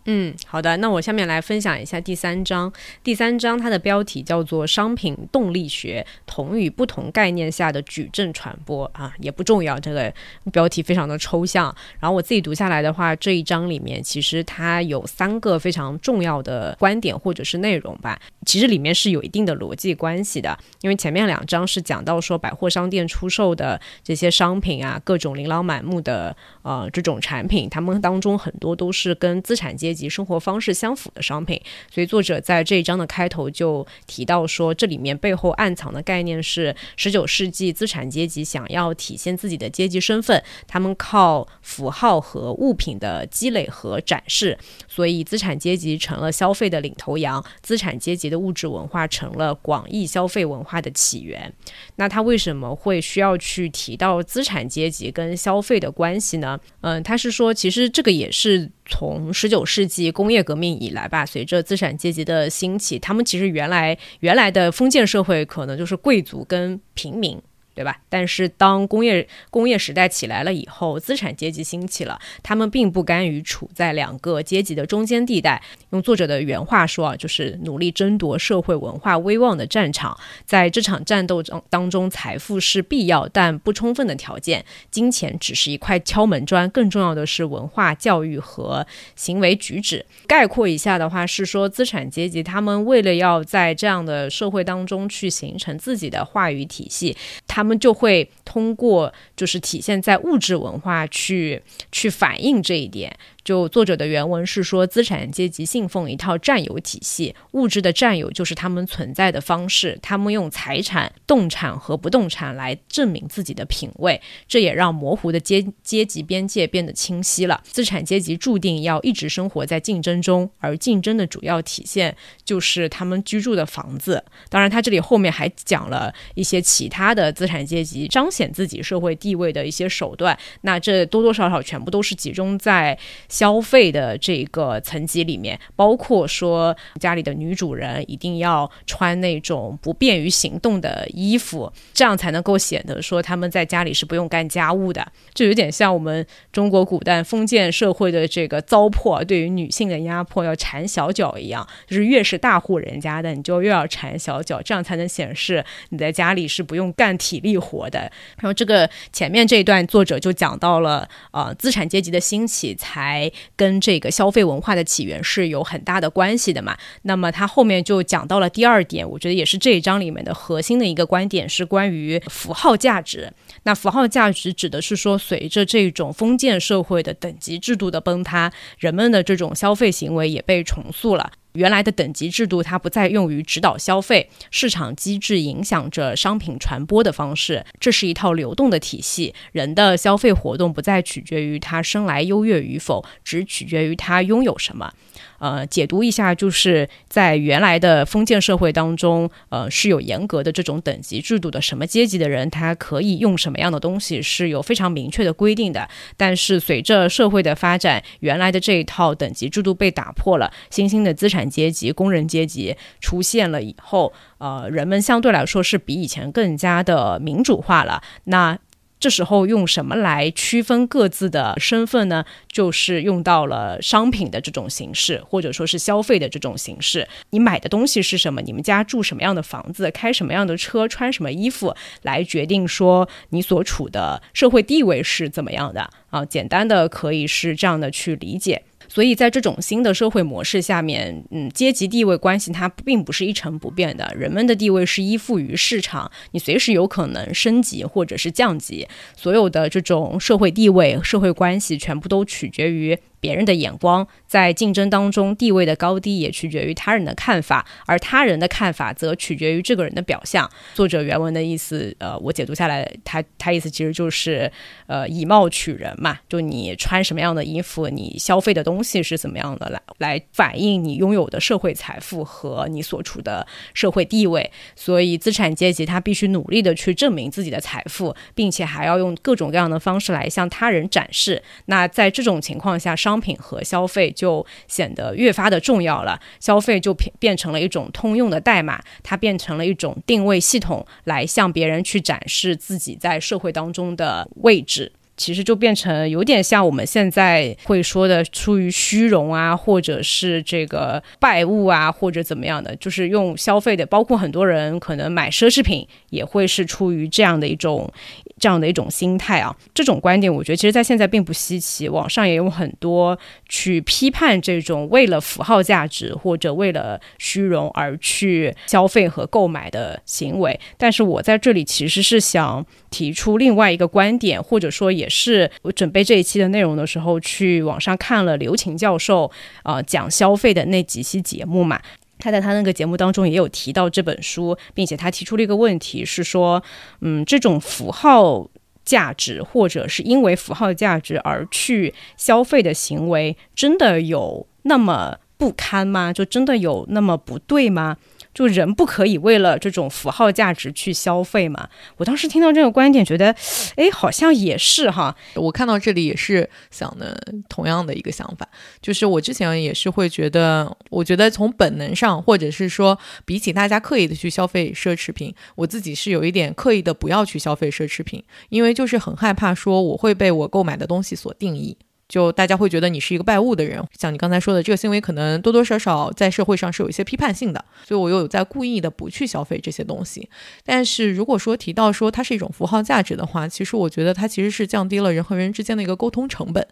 嗯，好的，那我下面来分享一下第三章。第三章它的标题叫做“商品动力学：同与不同概念下的矩阵传播”啊，也不重要，这个标题非常的抽象。然后我自己读下来的话，这一章里面其实它有三个非常重要的观点或者是内容吧，其实里面是有一定的逻辑关系的。因为前面两章是讲到说百货商店出售的这些商品啊，各种琳琅满目的呃这种产品，他们当中很多都是跟资产阶阶级生活方式相符的商品，所以作者在这一章的开头就提到说，这里面背后暗藏的概念是十九世纪资产阶级想要体现自己的阶级身份，他们靠符号和物品的积累和展示，所以资产阶级成了消费的领头羊，资产阶级的物质文化成了广义消费文化的起源。那他为什么会需要去提到资产阶级跟消费的关系呢？嗯，他是说，其实这个也是。从十九世纪工业革命以来吧，随着资产阶级的兴起，他们其实原来原来的封建社会可能就是贵族跟平民。对吧？但是当工业工业时代起来了以后，资产阶级兴起了，他们并不甘于处在两个阶级的中间地带。用作者的原话说啊，就是努力争夺社会文化威望的战场。在这场战斗中当中，财富是必要但不充分的条件，金钱只是一块敲门砖，更重要的是文化教育和行为举止。概括一下的话是说，资产阶级他们为了要在这样的社会当中去形成自己的话语体系，他们。们就会通过，就是体现在物质文化去去反映这一点。就作者的原文是说，资产阶级信奉一套占有体系，物质的占有就是他们存在的方式。他们用财产、动产和不动产来证明自己的品位，这也让模糊的阶阶级边界变得清晰了。资产阶级注定要一直生活在竞争中，而竞争的主要体现就是他们居住的房子。当然，他这里后面还讲了一些其他的资产阶级彰显自己社会地位的一些手段。那这多多少少全部都是集中在。消费的这个层级里面，包括说家里的女主人一定要穿那种不便于行动的衣服，这样才能够显得说他们在家里是不用干家务的。就有点像我们中国古代封建社会的这个糟粕对于女性的压迫，要缠小脚一样。就是越是大户人家的，你就越要缠小脚，这样才能显示你在家里是不用干体力活的。然后这个前面这一段作者就讲到了，呃，资产阶级的兴起才。跟这个消费文化的起源是有很大的关系的嘛？那么他后面就讲到了第二点，我觉得也是这一章里面的核心的一个观点，是关于符号价值。那符号价值指的是说，随着这种封建社会的等级制度的崩塌，人们的这种消费行为也被重塑了。原来的等级制度，它不再用于指导消费，市场机制影响着商品传播的方式。这是一套流动的体系，人的消费活动不再取决于他生来优越与否，只取决于他拥有什么。呃，解读一下，就是在原来的封建社会当中，呃，是有严格的这种等级制度的，什么阶级的人他可以用什么样的东西是有非常明确的规定的。但是随着社会的发展，原来的这一套等级制度被打破了，新兴的资产阶级、工人阶级出现了以后，呃，人们相对来说是比以前更加的民主化了。那这时候用什么来区分各自的身份呢？就是用到了商品的这种形式，或者说是消费的这种形式。你买的东西是什么？你们家住什么样的房子？开什么样的车？穿什么衣服？来决定说你所处的社会地位是怎么样的啊？简单的可以是这样的去理解。所以在这种新的社会模式下面，嗯，阶级地位关系它并不是一成不变的，人们的地位是依附于市场，你随时有可能升级或者是降级，所有的这种社会地位、社会关系全部都取决于。别人的眼光，在竞争当中地位的高低也取决于他人的看法，而他人的看法则取决于这个人的表象。作者原文的意思，呃，我解读下来，他他意思其实就是，呃，以貌取人嘛，就你穿什么样的衣服，你消费的东西是怎么样的，来来反映你拥有的社会财富和你所处的社会地位。所以，资产阶级他必须努力的去证明自己的财富，并且还要用各种各样的方式来向他人展示。那在这种情况下，商商品和消费就显得越发的重要了，消费就变变成了一种通用的代码，它变成了一种定位系统，来向别人去展示自己在社会当中的位置。其实就变成有点像我们现在会说的出于虚荣啊，或者是这个拜物啊，或者怎么样的，就是用消费的，包括很多人可能买奢侈品也会是出于这样的一种这样的一种心态啊。这种观点，我觉得其实在现在并不稀奇，网上也有很多去批判这种为了符号价值或者为了虚荣而去消费和购买的行为。但是我在这里其实是想提出另外一个观点，或者说也是我准备这一期的内容的时候，去网上看了刘琴教授啊讲消费的那几期节目嘛。他在他那个节目当中也有提到这本书，并且他提出了一个问题，是说，嗯，这种符号价值或者是因为符号价值而去消费的行为，真的有那么不堪吗？就真的有那么不对吗？就人不可以为了这种符号价值去消费嘛？我当时听到这个观点，觉得，哎，好像也是哈。我看到这里也是想的同样的一个想法，就是我之前也是会觉得，我觉得从本能上，或者是说比起大家刻意的去消费奢侈品，我自己是有一点刻意的不要去消费奢侈品，因为就是很害怕说我会被我购买的东西所定义。就大家会觉得你是一个拜物的人，像你刚才说的，这个行为可能多多少少在社会上是有一些批判性的，所以我又有在故意的不去消费这些东西。但是如果说提到说它是一种符号价值的话，其实我觉得它其实是降低了人和人之间的一个沟通成本，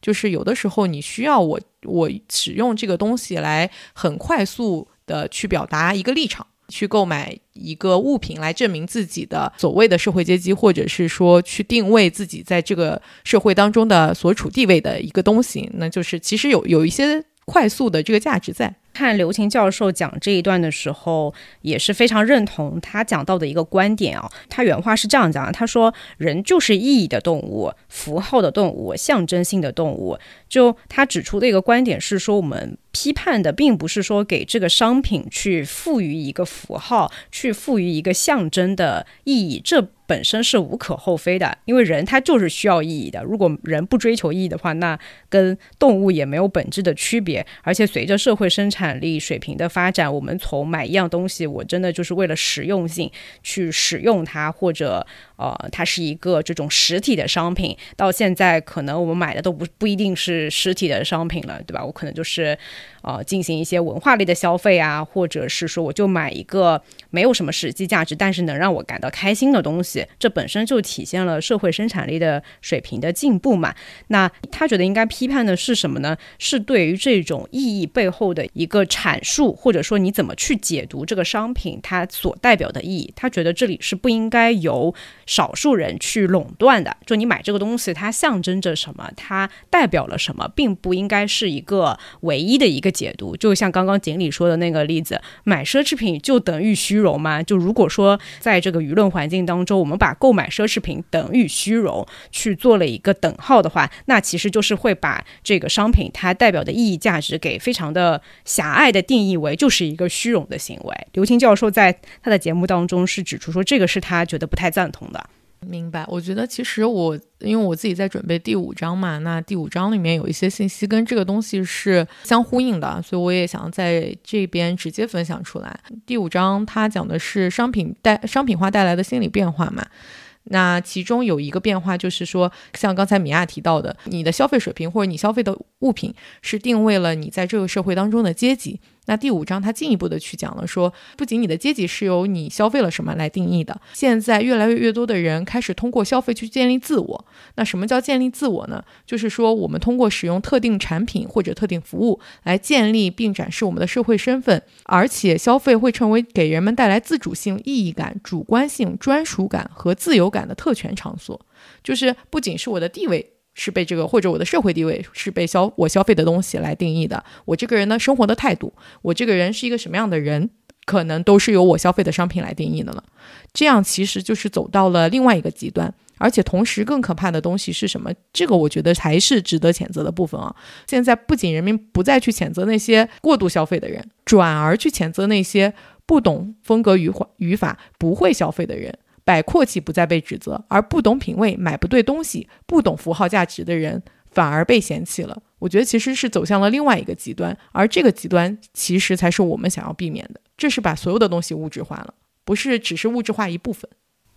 就是有的时候你需要我我使用这个东西来很快速的去表达一个立场。去购买一个物品来证明自己的所谓的社会阶级，或者是说去定位自己在这个社会当中的所处地位的一个东西，那就是其实有有一些快速的这个价值在。看刘琴教授讲这一段的时候，也是非常认同他讲到的一个观点啊。他原话是这样讲的：他说，人就是意义的动物，符号的动物，象征性的动物。就他指出的一个观点是说，我们。批判的并不是说给这个商品去赋予一个符号，去赋予一个象征的意义，这本身是无可厚非的，因为人他就是需要意义的。如果人不追求意义的话，那跟动物也没有本质的区别。而且随着社会生产力水平的发展，我们从买一样东西，我真的就是为了实用性去使用它，或者。呃，它是一个这种实体的商品，到现在可能我们买的都不不一定是实体的商品了，对吧？我可能就是呃进行一些文化类的消费啊，或者是说我就买一个没有什么实际价值，但是能让我感到开心的东西，这本身就体现了社会生产力的水平的进步嘛。那他觉得应该批判的是什么呢？是对于这种意义背后的一个阐述，或者说你怎么去解读这个商品它所代表的意义？他觉得这里是不应该由少数人去垄断的，就你买这个东西，它象征着什么，它代表了什么，并不应该是一个唯一的一个解读。就像刚刚锦鲤说的那个例子，买奢侈品就等于虚荣吗？就如果说在这个舆论环境当中，我们把购买奢侈品等于虚荣去做了一个等号的话，那其实就是会把这个商品它代表的意义价值给非常的狭隘的定义为就是一个虚荣的行为。刘青教授在他的节目当中是指出说，这个是他觉得不太赞同。明白，我觉得其实我因为我自己在准备第五章嘛，那第五章里面有一些信息跟这个东西是相呼应的，所以我也想在这边直接分享出来。第五章它讲的是商品带商品化带来的心理变化嘛，那其中有一个变化就是说，像刚才米娅提到的，你的消费水平或者你消费的物品是定位了你在这个社会当中的阶级。那第五章它进一步的去讲了，说不仅你的阶级是由你消费了什么来定义的，现在越来越多的人开始通过消费去建立自我。那什么叫建立自我呢？就是说我们通过使用特定产品或者特定服务来建立并展示我们的社会身份，而且消费会成为给人们带来自主性、意义感、主观性、专属感和自由感的特权场所。就是不仅是我的地位。是被这个或者我的社会地位是被消我消费的东西来定义的。我这个人呢，生活的态度，我这个人是一个什么样的人，可能都是由我消费的商品来定义的了。这样其实就是走到了另外一个极端，而且同时更可怕的东西是什么？这个我觉得才是值得谴责的部分啊！现在不仅人民不再去谴责那些过度消费的人，转而去谴责那些不懂风格语法语法不会消费的人。摆阔气不再被指责，而不懂品味、买不对东西、不懂符号价值的人反而被嫌弃了。我觉得其实是走向了另外一个极端，而这个极端其实才是我们想要避免的。这是把所有的东西物质化了，不是只是物质化一部分。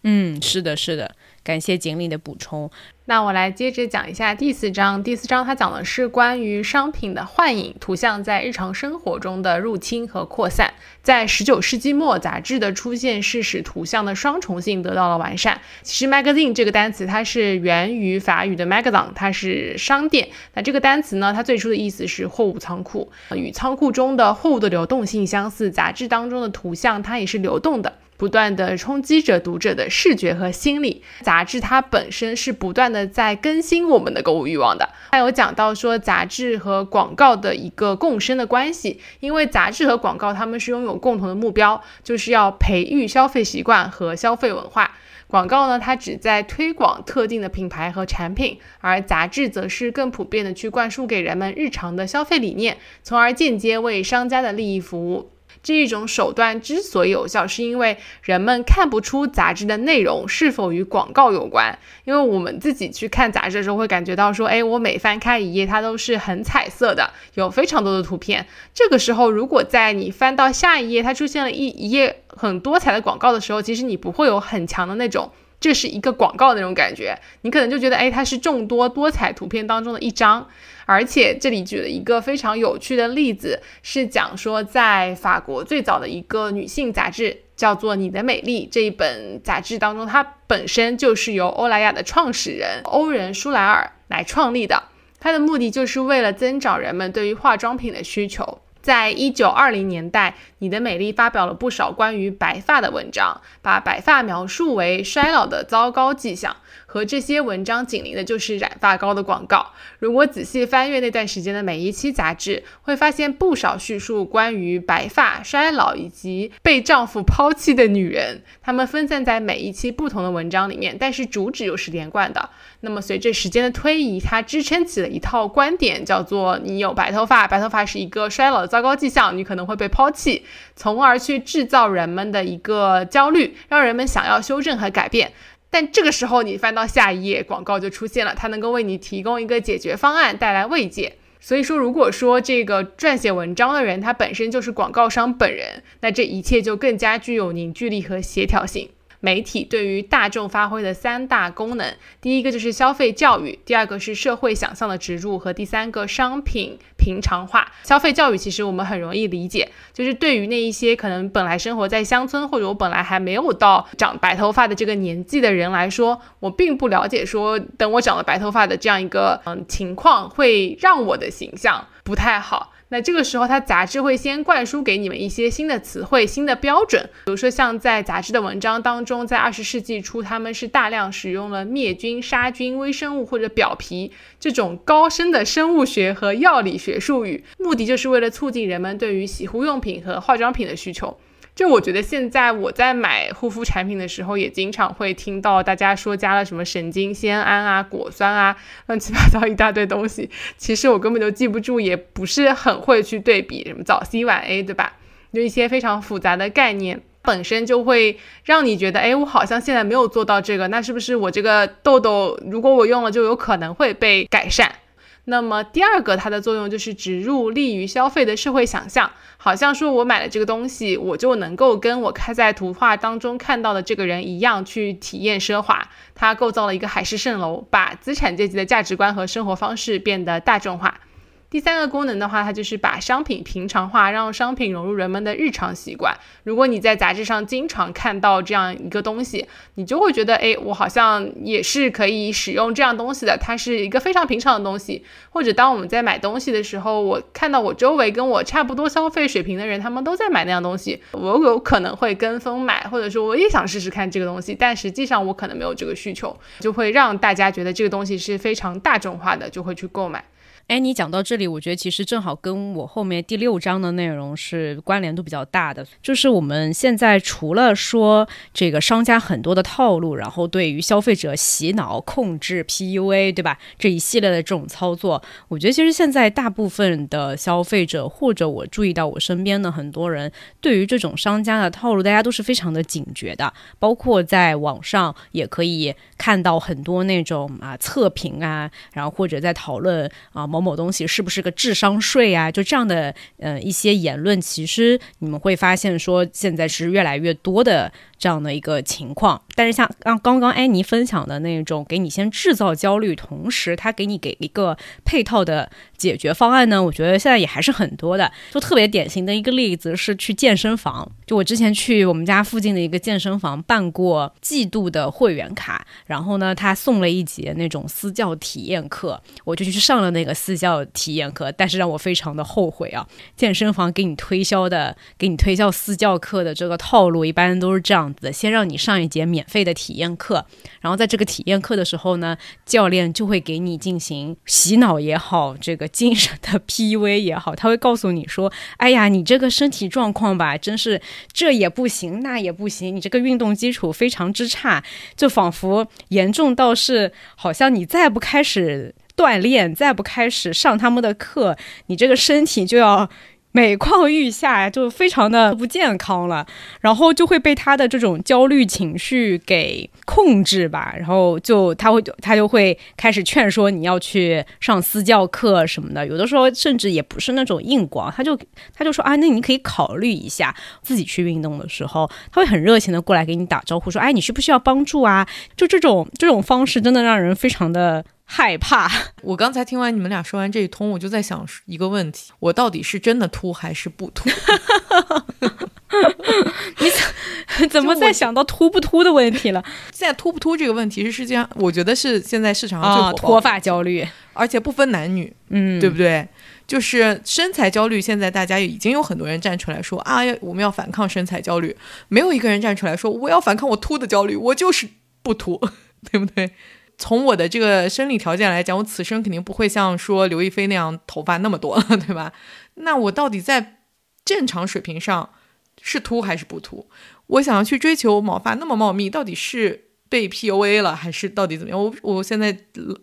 嗯，是的，是的，感谢锦鲤的补充。那我来接着讲一下第四章。第四章它讲的是关于商品的幻影图像在日常生活中的入侵和扩散。在十九世纪末，杂志的出现是使图像的双重性得到了完善。其实 magazine 这个单词它是源于法语的 magasin，它是商店。那这个单词呢，它最初的意思是货物仓库，与仓库中的货物的流动性相似。杂志当中的图像它也是流动的。不断的冲击着读者的视觉和心理。杂志它本身是不断的在更新我们的购物欲望的。还有讲到说杂志和广告的一个共生的关系，因为杂志和广告他们是拥有共同的目标，就是要培育消费习惯和消费文化。广告呢，它只在推广特定的品牌和产品，而杂志则是更普遍的去灌输给人们日常的消费理念，从而间接为商家的利益服务。这一种手段之所以有效，是因为人们看不出杂志的内容是否与广告有关。因为我们自己去看杂志的时候，会感觉到说，哎，我每翻开一页，它都是很彩色的，有非常多的图片。这个时候，如果在你翻到下一页，它出现了一一页很多彩的广告的时候，其实你不会有很强的那种。这是一个广告那种感觉，你可能就觉得，哎，它是众多多彩图片当中的一张。而且这里举了一个非常有趣的例子，是讲说在法国最早的一个女性杂志叫做《你的美丽》这一本杂志当中，它本身就是由欧莱雅的创始人欧仁舒莱尔来创立的，它的目的就是为了增长人们对于化妆品的需求。在一九二零年代，你的美丽发表了不少关于白发的文章，把白发描述为衰老的糟糕迹象。和这些文章紧邻的就是染发膏的广告。如果仔细翻阅那段时间的每一期杂志，会发现不少叙述关于白发、衰老以及被丈夫抛弃的女人。她们分散在每一期不同的文章里面，但是主旨又是连贯的。那么随着时间的推移，它支撑起了一套观点，叫做“你有白头发，白头发是一个衰老的糟糕迹象，你可能会被抛弃”，从而去制造人们的一个焦虑，让人们想要修正和改变。但这个时候，你翻到下一页，广告就出现了，它能够为你提供一个解决方案，带来慰藉。所以说，如果说这个撰写文章的人他本身就是广告商本人，那这一切就更加具有凝聚力和协调性。媒体对于大众发挥的三大功能，第一个就是消费教育，第二个是社会想象的植入，和第三个商品平常化。消费教育其实我们很容易理解，就是对于那一些可能本来生活在乡村，或者我本来还没有到长白头发的这个年纪的人来说，我并不了解说等我长了白头发的这样一个嗯情况，会让我的形象不太好。那这个时候，它杂志会先灌输给你们一些新的词汇、新的标准，比如说像在杂志的文章当中，在二十世纪初，他们是大量使用了灭菌、杀菌、微生物或者表皮这种高深的生物学和药理学术语，目的就是为了促进人们对于洗护用品和化妆品的需求。就我觉得现在我在买护肤产品的时候，也经常会听到大家说加了什么神经酰胺啊、果酸啊，乱七八糟一大堆东西。其实我根本就记不住，也不是很会去对比什么早 C 晚 A，对吧？就一些非常复杂的概念，本身就会让你觉得，哎，我好像现在没有做到这个，那是不是我这个痘痘如果我用了，就有可能会被改善？那么第二个，它的作用就是植入利于消费的社会想象，好像说我买了这个东西，我就能够跟我开在图画当中看到的这个人一样去体验奢华。它构造了一个海市蜃楼，把资产阶级的价值观和生活方式变得大众化。第三个功能的话，它就是把商品平常化，让商品融入人们的日常习惯。如果你在杂志上经常看到这样一个东西，你就会觉得，哎，我好像也是可以使用这样东西的。它是一个非常平常的东西。或者当我们在买东西的时候，我看到我周围跟我差不多消费水平的人，他们都在买那样东西，我有可能会跟风买，或者说我也想试试看这个东西，但实际上我可能没有这个需求，就会让大家觉得这个东西是非常大众化的，就会去购买。哎，你讲到这里，我觉得其实正好跟我后面第六章的内容是关联度比较大的。就是我们现在除了说这个商家很多的套路，然后对于消费者洗脑、控制、PUA，对吧？这一系列的这种操作，我觉得其实现在大部分的消费者，或者我注意到我身边的很多人，对于这种商家的套路，大家都是非常的警觉的。包括在网上也可以看到很多那种啊测评啊，然后或者在讨论啊。某某东西是不是个智商税啊？就这样的呃一些言论，其实你们会发现说现在是越来越多的。这样的一个情况，但是像刚刚刚安妮分享的那种，给你先制造焦虑，同时他给你给一个配套的解决方案呢，我觉得现在也还是很多的。就特别典型的一个例子是去健身房，就我之前去我们家附近的一个健身房办过季度的会员卡，然后呢，他送了一节那种私教体验课，我就去上了那个私教体验课，但是让我非常的后悔啊！健身房给你推销的，给你推销私教课的这个套路，一般都是这样。子先让你上一节免费的体验课，然后在这个体验课的时候呢，教练就会给你进行洗脑也好，这个精神的 PUA 也好，他会告诉你说：“哎呀，你这个身体状况吧，真是这也不行，那也不行，你这个运动基础非常之差，就仿佛严重到是好像你再不开始锻炼，再不开始上他们的课，你这个身体就要。”每况愈下，就非常的不健康了，然后就会被他的这种焦虑情绪给控制吧，然后就他会他就会开始劝说你要去上私教课什么的，有的时候甚至也不是那种硬广，他就他就说啊，那你可以考虑一下自己去运动的时候，他会很热情的过来给你打招呼，说哎，你需不需要帮助啊？就这种这种方式真的让人非常的。害怕。我刚才听完你们俩说完这一通，我就在想一个问题：我到底是真的秃还是不秃？你怎 怎么在想到秃不秃的问题了？现在秃不秃这个问题是世界上，我觉得是现在市场上最火脱发焦虑，而且不分男女，嗯，对不对？就是身材焦虑，现在大家已经有很多人站出来说啊，我们要反抗身材焦虑。没有一个人站出来说我要反抗我秃的焦虑，我就是不秃，对不对？从我的这个生理条件来讲，我此生肯定不会像说刘亦菲那样头发那么多，对吧？那我到底在正常水平上是秃还是不秃？我想要去追求毛发那么茂密，到底是被 PUA 了还是到底怎么样？我我现在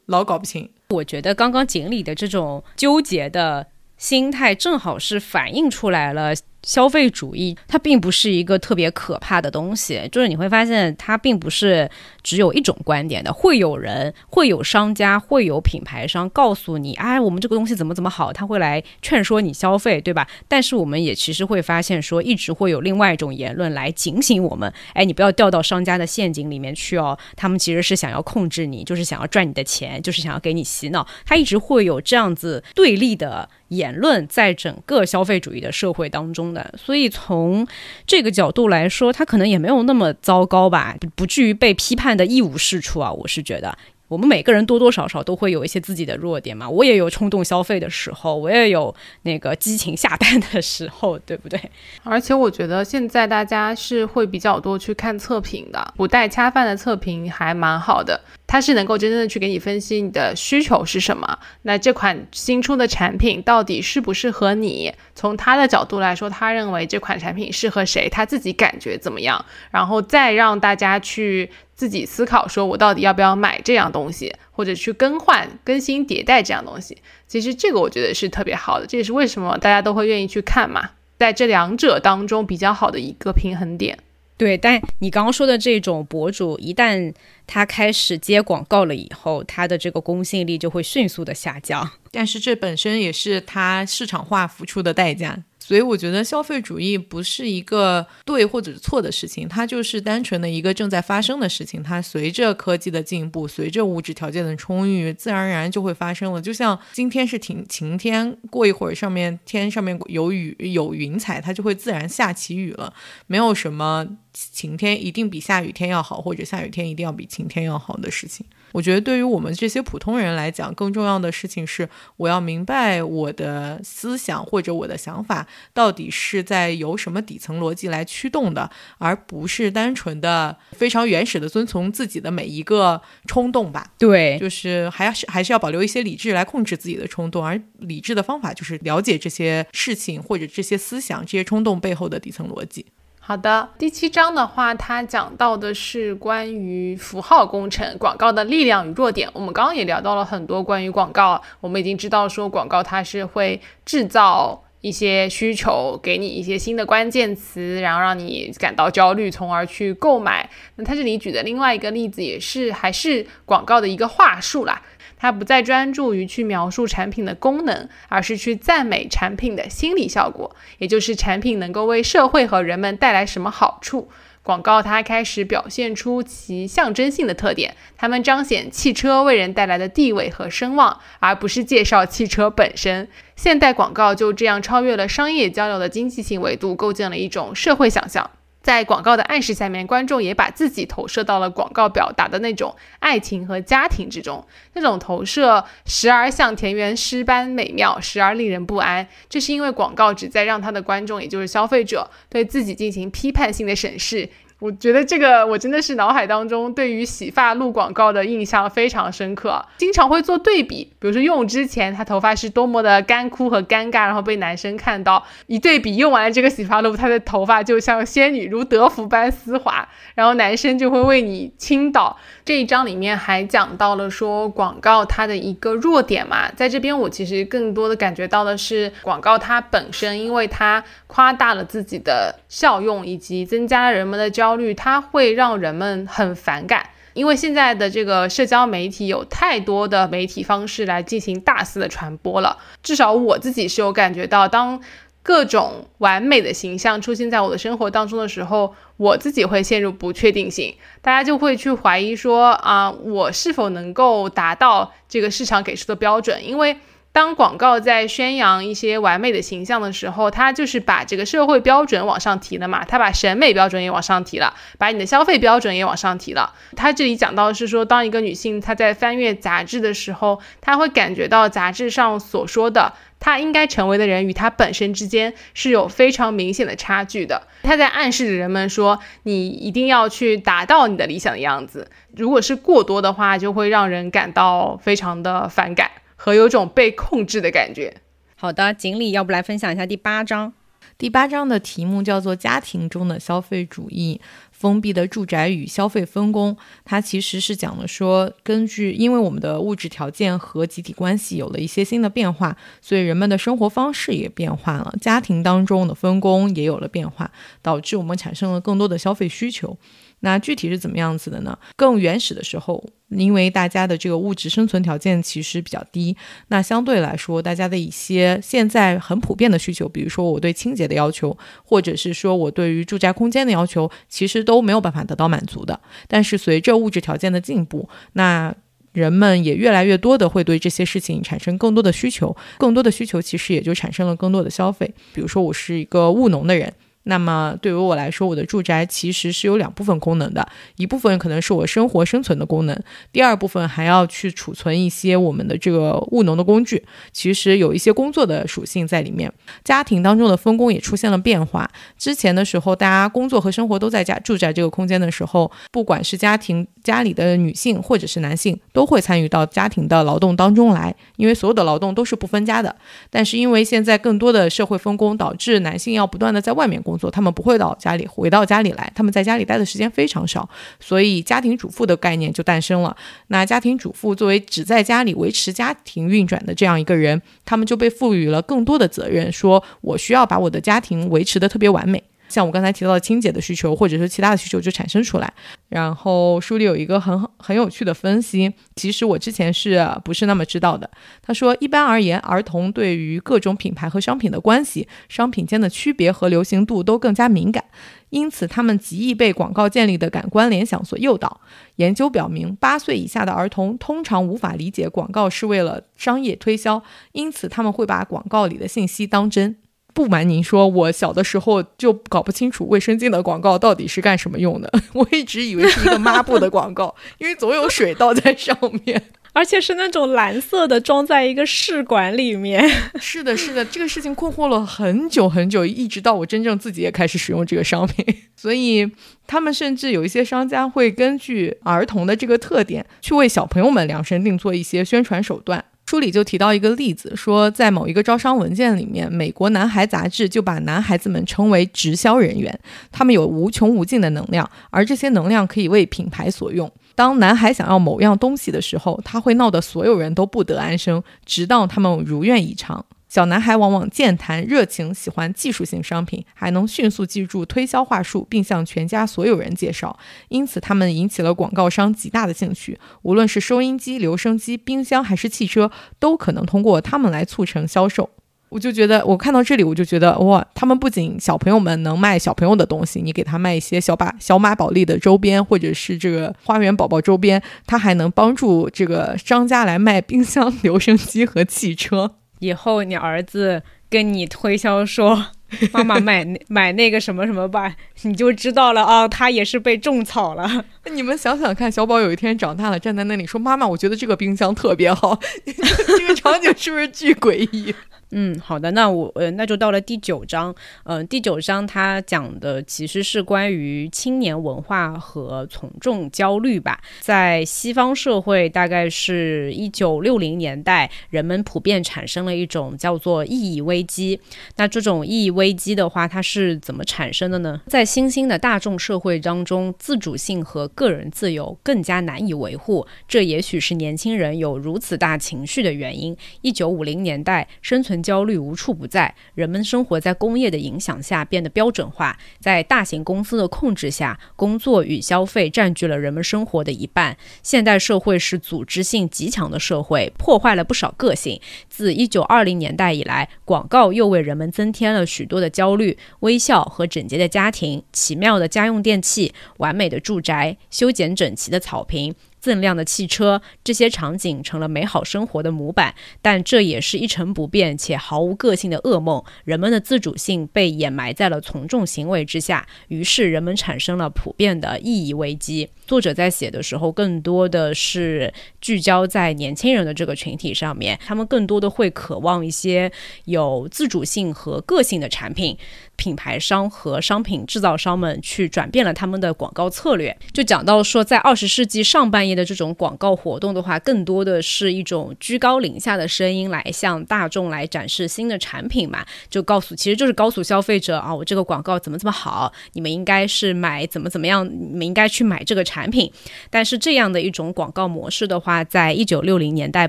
老搞不清。我觉得刚刚锦鲤的这种纠结的心态，正好是反映出来了。消费主义它并不是一个特别可怕的东西，就是你会发现它并不是只有一种观点的，会有人、会有商家、会有品牌商告诉你，哎，我们这个东西怎么怎么好，他会来劝说你消费，对吧？但是我们也其实会发现，说一直会有另外一种言论来警醒我们，哎，你不要掉到商家的陷阱里面去哦，他们其实是想要控制你，就是想要赚你的钱，就是想要给你洗脑，他一直会有这样子对立的言论在整个消费主义的社会当中。所以从这个角度来说，他可能也没有那么糟糕吧，不至于被批判的一无是处啊。我是觉得，我们每个人多多少少都会有一些自己的弱点嘛。我也有冲动消费的时候，我也有那个激情下单的时候，对不对？而且我觉得现在大家是会比较多去看测评的，不带恰饭的测评还蛮好的。它是能够真正的去给你分析你的需求是什么，那这款新出的产品到底适不适合你？从他的角度来说，他认为这款产品适合谁，他自己感觉怎么样，然后再让大家去自己思考，说我到底要不要买这样东西，或者去更换、更新、迭代这样东西。其实这个我觉得是特别好的，这也是为什么大家都会愿意去看嘛，在这两者当中比较好的一个平衡点。对，但你刚刚说的这种博主，一旦他开始接广告了以后，他的这个公信力就会迅速的下降。但是这本身也是他市场化付出的代价。所以我觉得消费主义不是一个对或者是错的事情，它就是单纯的一个正在发生的事情。它随着科技的进步，随着物质条件的充裕，自然而然就会发生了。就像今天是晴晴天，过一会儿上面天上面有雨有云彩，它就会自然下起雨了。没有什么晴天一定比下雨天要好，或者下雨天一定要比晴天要好的事情。我觉得对于我们这些普通人来讲，更重要的事情是，我要明白我的思想或者我的想法到底是在由什么底层逻辑来驱动的，而不是单纯的非常原始的遵从自己的每一个冲动吧。对，就是还要是还是要保留一些理智来控制自己的冲动，而理智的方法就是了解这些事情或者这些思想、这些冲动背后的底层逻辑。好的，第七章的话，它讲到的是关于符号工程、广告的力量与弱点。我们刚刚也聊到了很多关于广告，我们已经知道说广告它是会制造一些需求，给你一些新的关键词，然后让你感到焦虑，从而去购买。那他这里举的另外一个例子也是还是广告的一个话术啦。它不再专注于去描述产品的功能，而是去赞美产品的心理效果，也就是产品能够为社会和人们带来什么好处。广告它开始表现出其象征性的特点，它们彰显汽车为人带来的地位和声望，而不是介绍汽车本身。现代广告就这样超越了商业交流的经济性维度，构建了一种社会想象。在广告的暗示下面，观众也把自己投射到了广告表达的那种爱情和家庭之中。那种投射时而像田园诗般美妙，时而令人不安。这是因为广告旨在让他的观众，也就是消费者，对自己进行批判性的审视。我觉得这个我真的是脑海当中对于洗发露广告的印象非常深刻，经常会做对比，比如说用之前他头发是多么的干枯和尴尬，然后被男生看到一对比，用完了这个洗发露，他的头发就像仙女如德芙般丝滑，然后男生就会为你倾倒。这一章里面还讲到了说广告它的一个弱点嘛，在这边我其实更多的感觉到的是广告它本身，因为它夸大了自己的效用以及增加人们的焦虑，它会让人们很反感。因为现在的这个社交媒体有太多的媒体方式来进行大肆的传播了，至少我自己是有感觉到当。各种完美的形象出现在我的生活当中的时候，我自己会陷入不确定性，大家就会去怀疑说啊，我是否能够达到这个市场给出的标准？因为当广告在宣扬一些完美的形象的时候，它就是把这个社会标准往上提了嘛，它把审美标准也往上提了，把你的消费标准也往上提了。它这里讲到是说，当一个女性她在翻阅杂志的时候，她会感觉到杂志上所说的她应该成为的人与她本身之间是有非常明显的差距的。她在暗示着人们说，你一定要去达到你的理想的样子，如果是过多的话，就会让人感到非常的反感。和有种被控制的感觉。好的，锦鲤，要不来分享一下第八章？第八章的题目叫做“家庭中的消费主义：封闭的住宅与消费分工”。它其实是讲了说，根据因为我们的物质条件和集体关系有了一些新的变化，所以人们的生活方式也变化了，家庭当中的分工也有了变化，导致我们产生了更多的消费需求。那具体是怎么样子的呢？更原始的时候，因为大家的这个物质生存条件其实比较低，那相对来说，大家的一些现在很普遍的需求，比如说我对清洁的要求，或者是说我对于住宅空间的要求，其实都没有办法得到满足的。但是随着物质条件的进步，那人们也越来越多的会对这些事情产生更多的需求，更多的需求其实也就产生了更多的消费。比如说我是一个务农的人。那么对于我来说，我的住宅其实是有两部分功能的，一部分可能是我生活生存的功能，第二部分还要去储存一些我们的这个务农的工具，其实有一些工作的属性在里面。家庭当中的分工也出现了变化，之前的时候，大家工作和生活都在家住宅这个空间的时候，不管是家庭家里的女性或者是男性，都会参与到家庭的劳动当中来，因为所有的劳动都是不分家的。但是因为现在更多的社会分工，导致男性要不断的在外面工。作，他们不会到家里，回到家里来，他们在家里待的时间非常少，所以家庭主妇的概念就诞生了。那家庭主妇作为只在家里维持家庭运转的这样一个人，他们就被赋予了更多的责任，说我需要把我的家庭维持的特别完美。像我刚才提到的清洁的需求，或者是其他的需求就产生出来。然后书里有一个很很有趣的分析，其实我之前是不是那么知道的？他说，一般而言，儿童对于各种品牌和商品的关系、商品间的区别和流行度都更加敏感，因此他们极易被广告建立的感官联想所诱导。研究表明，八岁以下的儿童通常无法理解广告是为了商业推销，因此他们会把广告里的信息当真。不瞒您说，我小的时候就搞不清楚卫生巾的广告到底是干什么用的。我一直以为是一个抹布的广告，因为总有水倒在上面，而且是那种蓝色的，装在一个试管里面。是的，是的，这个事情困惑了很久很久，一直到我真正自己也开始使用这个商品。所以，他们甚至有一些商家会根据儿童的这个特点，去为小朋友们量身定做一些宣传手段。书里就提到一个例子，说在某一个招商文件里面，美国男孩杂志就把男孩子们称为直销人员，他们有无穷无尽的能量，而这些能量可以为品牌所用。当男孩想要某样东西的时候，他会闹得所有人都不得安生，直到他们如愿以偿。小男孩往往健谈、热情，喜欢技术性商品，还能迅速记住推销话术，并向全家所有人介绍。因此，他们引起了广告商极大的兴趣。无论是收音机、留声机、冰箱还是汽车，都可能通过他们来促成销售。我就觉得，我看到这里，我就觉得哇，他们不仅小朋友们能卖小朋友的东西，你给他卖一些小马小马宝莉的周边，或者是这个花园宝宝周边，他还能帮助这个商家来卖冰箱、留声机和汽车。以后你儿子跟你推销说。妈妈买买那个什么什么吧，你就知道了啊，他也是被种草了。你们想想看，小宝有一天长大了，站在那里说：“妈妈，我觉得这个冰箱特别好。” 这个场景是不是巨诡异？嗯，好的，那我呃，那就到了第九章。嗯，第九章它讲的其实是关于青年文化和从众焦虑吧。在西方社会，大概是一九六零年代，人们普遍产生了一种叫做意义危机。那这种意义危机的话，它是怎么产生的呢？在新兴的大众社会当中，自主性和个人自由更加难以维护，这也许是年轻人有如此大情绪的原因。一九五零年代，生存焦虑无处不在，人们生活在工业的影响下变得标准化，在大型公司的控制下，工作与消费占据了人们生活的一半。现代社会是组织性极强的社会，破坏了不少个性。自一九二零年代以来，广告又为人们增添了许多的焦虑：微笑和整洁的家庭，奇妙的家用电器，完美的住宅，修剪整齐的草坪。锃亮的汽车，这些场景成了美好生活的模板，但这也是一成不变且毫无个性的噩梦。人们的自主性被掩埋在了从众行为之下，于是人们产生了普遍的意义危机。作者在写的时候，更多的是聚焦在年轻人的这个群体上面，他们更多的会渴望一些有自主性和个性的产品。品牌商和商品制造商们去转变了他们的广告策略，就讲到说，在二十世纪上半叶的这种广告活动的话，更多的是一种居高临下的声音来向大众来展示新的产品嘛，就告诉其实就是告诉消费者啊，我这个广告怎么怎么好，你们应该是买怎么怎么样，你们应该去买这个产产品。但是这样的一种广告模式的话，在一九六零年代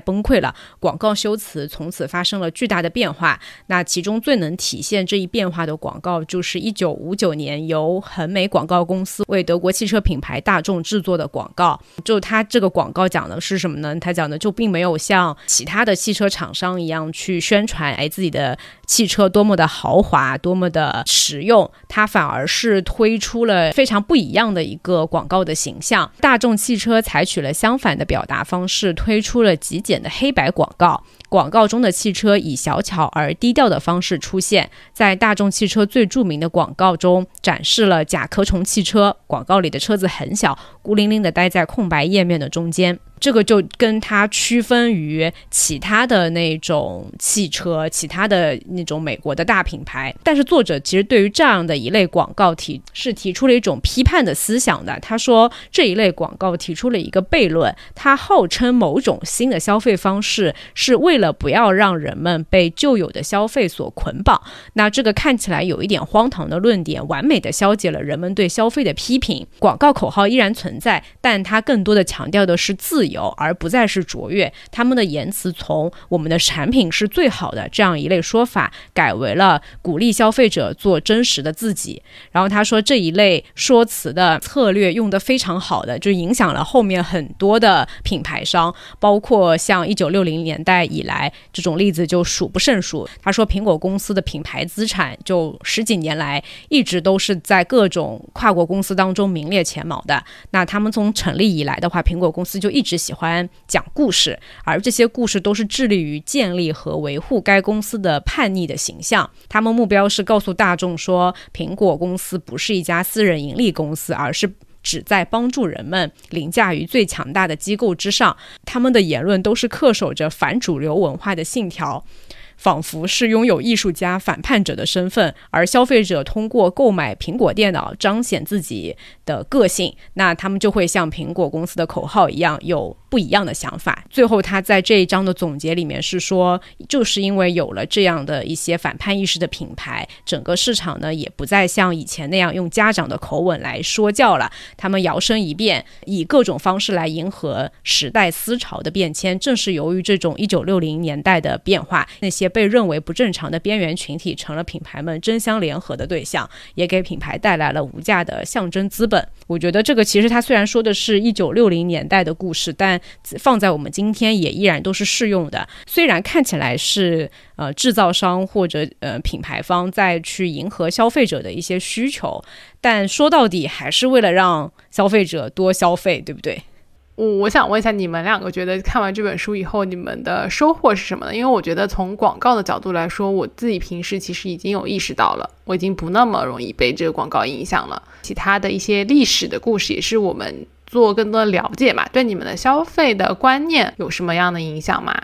崩溃了，广告修辞从此发生了巨大的变化。那其中最能体现这一变化的广。告就是一九五九年由恒美广告公司为德国汽车品牌大众制作的广告。就它这个广告讲的是什么呢？它讲的就并没有像其他的汽车厂商一样去宣传，哎，自己的汽车多么的豪华，多么的实用。它反而是推出了非常不一样的一个广告的形像。大众汽车采取了相反的表达方式，推出了极简的黑白广告。广告中的汽车以小巧而低调的方式出现在大众汽车最著名的广告中，展示了甲壳虫汽车。广告里的车子很小，孤零零地待在空白页面的中间。这个就跟它区分于其他的那种汽车，其他的那种美国的大品牌。但是作者其实对于这样的一类广告提是提出了一种批判的思想的。他说这一类广告提出了一个悖论，他号称某种新的消费方式是为了不要让人们被旧有的消费所捆绑。那这个看起来有一点荒唐的论点，完美的消解了人们对消费的批评。广告口号依然存在，但它更多的强调的是自。由，而不再是卓越。他们的言辞从“我们的产品是最好的”这样一类说法，改为了鼓励消费者做真实的自己。然后他说，这一类说辞的策略用得非常好的，就影响了后面很多的品牌商，包括像一九六零年代以来这种例子就数不胜数。他说，苹果公司的品牌资产就十几年来一直都是在各种跨国公司当中名列前茅的。那他们从成立以来的话，苹果公司就一直。喜欢讲故事，而这些故事都是致力于建立和维护该公司的叛逆的形象。他们目标是告诉大众说，苹果公司不是一家私人盈利公司，而是旨在帮助人们凌驾于最强大的机构之上。他们的言论都是恪守着反主流文化的信条。仿佛是拥有艺术家、反叛者的身份，而消费者通过购买苹果电脑彰显自己的个性，那他们就会像苹果公司的口号一样有不一样的想法。最后，他在这一章的总结里面是说，就是因为有了这样的一些反叛意识的品牌，整个市场呢也不再像以前那样用家长的口吻来说教了，他们摇身一变，以各种方式来迎合时代思潮的变迁。正是由于这种一九六零年代的变化，那些。被认为不正常的边缘群体成了品牌们争相联合的对象，也给品牌带来了无价的象征资本。我觉得这个其实它虽然说的是一九六零年代的故事，但放在我们今天也依然都是适用的。虽然看起来是呃制造商或者呃品牌方在去迎合消费者的一些需求，但说到底还是为了让消费者多消费，对不对？我我想问一下，你们两个觉得看完这本书以后，你们的收获是什么呢？因为我觉得从广告的角度来说，我自己平时其实已经有意识到了，我已经不那么容易被这个广告影响了。其他的一些历史的故事，也是我们做更多的了解嘛。对你们的消费的观念有什么样的影响吗？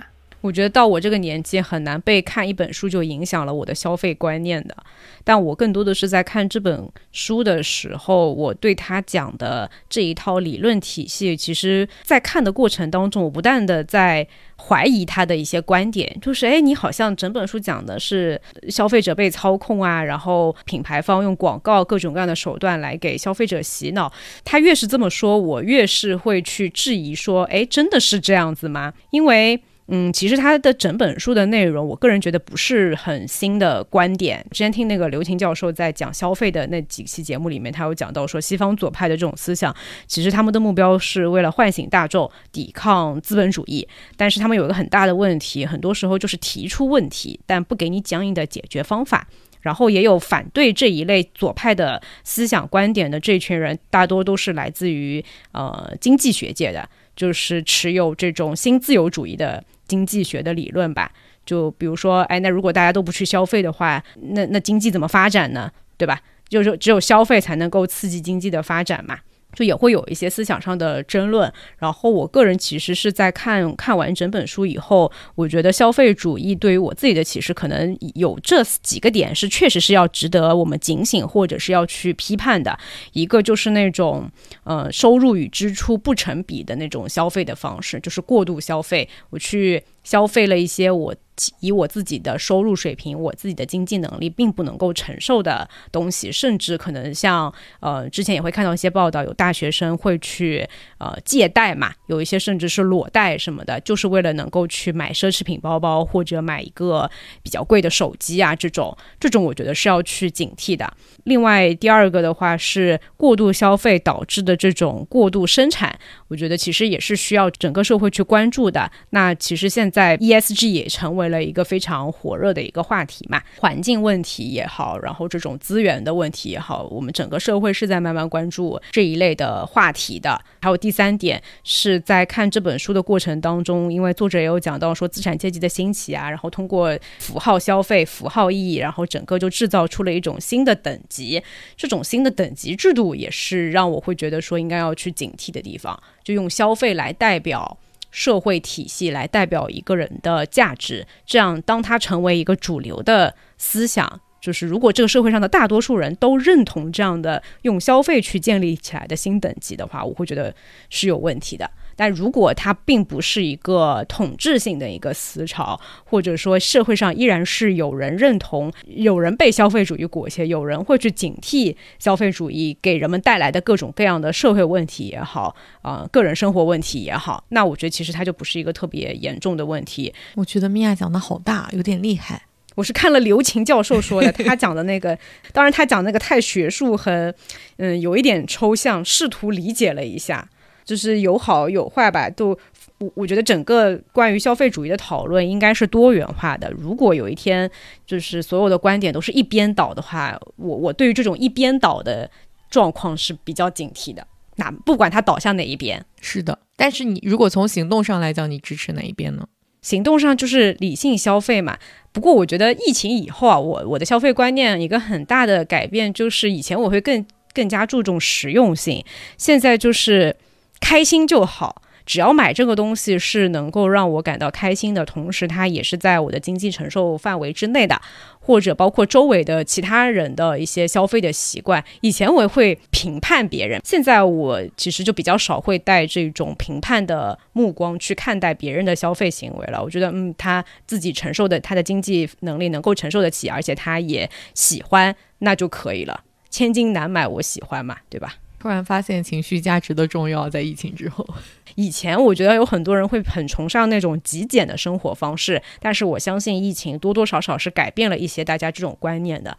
我觉得到我这个年纪很难被看一本书就影响了我的消费观念的，但我更多的是在看这本书的时候，我对他讲的这一套理论体系，其实在看的过程当中，我不断的在怀疑他的一些观点，就是哎，你好像整本书讲的是消费者被操控啊，然后品牌方用广告各种各样的手段来给消费者洗脑，他越是这么说，我越是会去质疑说，哎，真的是这样子吗？因为。嗯，其实他的整本书的内容，我个人觉得不是很新的观点。之前听那个刘婷教授在讲消费的那几期节目里面，他有讲到说，西方左派的这种思想，其实他们的目标是为了唤醒大众，抵抗资本主义。但是他们有一个很大的问题，很多时候就是提出问题，但不给你僵硬的解决方法。然后也有反对这一类左派的思想观点的这群人，大多都是来自于呃经济学界的。就是持有这种新自由主义的经济学的理论吧，就比如说，哎，那如果大家都不去消费的话，那那经济怎么发展呢？对吧？就是只有消费才能够刺激经济的发展嘛。就也会有一些思想上的争论，然后我个人其实是在看看完整本书以后，我觉得消费主义对于我自己的启示，可能有这几个点是确实是要值得我们警醒或者是要去批判的。一个就是那种呃收入与支出不成比的那种消费的方式，就是过度消费，我去消费了一些我。以我自己的收入水平，我自己的经济能力，并不能够承受的东西，甚至可能像呃，之前也会看到一些报道，有大学生会去呃借贷嘛，有一些甚至是裸贷什么的，就是为了能够去买奢侈品包包或者买一个比较贵的手机啊，这种这种我觉得是要去警惕的。另外第二个的话是过度消费导致的这种过度生产，我觉得其实也是需要整个社会去关注的。那其实现在 ESG 也成为了一个非常火热的一个话题嘛，环境问题也好，然后这种资源的问题也好，我们整个社会是在慢慢关注这一类的话题的。还有第三点是在看这本书的过程当中，因为作者也有讲到说资产阶级的兴起啊，然后通过符号消费、符号意义，然后整个就制造出了一种新的等级。这种新的等级制度也是让我会觉得说应该要去警惕的地方，就用消费来代表。社会体系来代表一个人的价值，这样当他成为一个主流的思想，就是如果这个社会上的大多数人都认同这样的用消费去建立起来的新等级的话，我会觉得是有问题的。但如果它并不是一个统治性的一个思潮，或者说社会上依然是有人认同、有人被消费主义裹挟、有人会去警惕消费主义给人们带来的各种各样的社会问题也好，啊，个人生活问题也好，那我觉得其实它就不是一个特别严重的问题。我觉得米娅讲的好大，有点厉害。我是看了刘琴教授说的，他讲的那个，当然他讲那个太学术和嗯有一点抽象，试图理解了一下。就是有好有坏吧，都我我觉得整个关于消费主义的讨论应该是多元化的。如果有一天就是所有的观点都是一边倒的话，我我对于这种一边倒的状况是比较警惕的。那不管它倒向哪一边，是的。但是你如果从行动上来讲，你支持哪一边呢？行动上就是理性消费嘛。不过我觉得疫情以后啊，我我的消费观念一个很大的改变就是以前我会更更加注重实用性，现在就是。开心就好，只要买这个东西是能够让我感到开心的，同时它也是在我的经济承受范围之内的，或者包括周围的其他人的一些消费的习惯。以前我会评判别人，现在我其实就比较少会带这种评判的目光去看待别人的消费行为了。我觉得，嗯，他自己承受的，他的经济能力能够承受得起，而且他也喜欢，那就可以了。千金难买我喜欢嘛，对吧？突然发现情绪价值的重要，在疫情之后。以前我觉得有很多人会很崇尚那种极简的生活方式，但是我相信疫情多多少少是改变了一些大家这种观念的。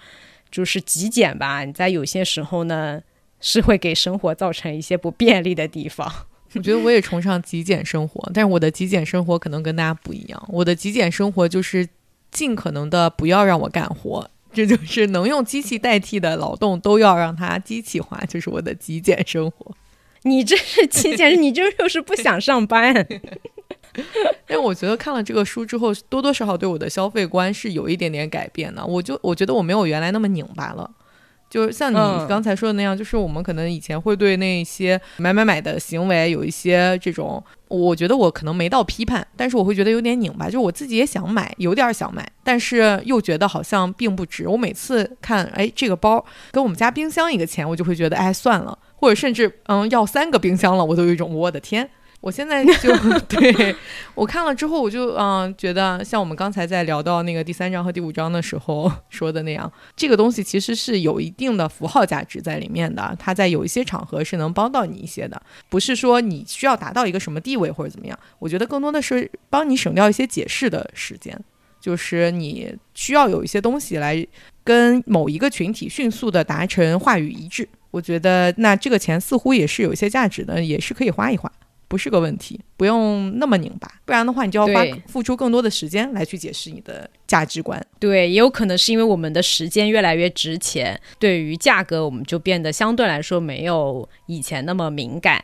就是极简吧，你在有些时候呢是会给生活造成一些不便利的地方。我觉得我也崇尚极简生活，但是我的极简生活可能跟大家不一样。我的极简生活就是尽可能的不要让我干活，这就是能用机器代替的劳动都要让它机器化，就是我的极简生活。你这是极简，你这就是不想上班。但我觉得看了这个书之后，多多少少对我的消费观是有一点点改变的。我就我觉得我没有原来那么拧巴了，就是像你刚才说的那样，就是我们可能以前会对那些买买买的行为有一些这种，我觉得我可能没到批判，但是我会觉得有点拧巴，就我自己也想买，有点想买，但是又觉得好像并不值。我每次看，哎，这个包跟我们家冰箱一个钱，我就会觉得，哎，算了，或者甚至嗯要三个冰箱了，我都有一种我的天。我现在就 对我看了之后，我就嗯觉得，像我们刚才在聊到那个第三章和第五章的时候 说的那样，这个东西其实是有一定的符号价值在里面的。它在有一些场合是能帮到你一些的，不是说你需要达到一个什么地位或者怎么样。我觉得更多的是帮你省掉一些解释的时间，就是你需要有一些东西来跟某一个群体迅速的达成话语一致。我觉得那这个钱似乎也是有一些价值的，也是可以花一花。不是个问题，不用那么拧巴，不然的话，你就要花付出更多的时间来去解释你的价值观。对，也有可能是因为我们的时间越来越值钱，对于价格我们就变得相对来说没有以前那么敏感，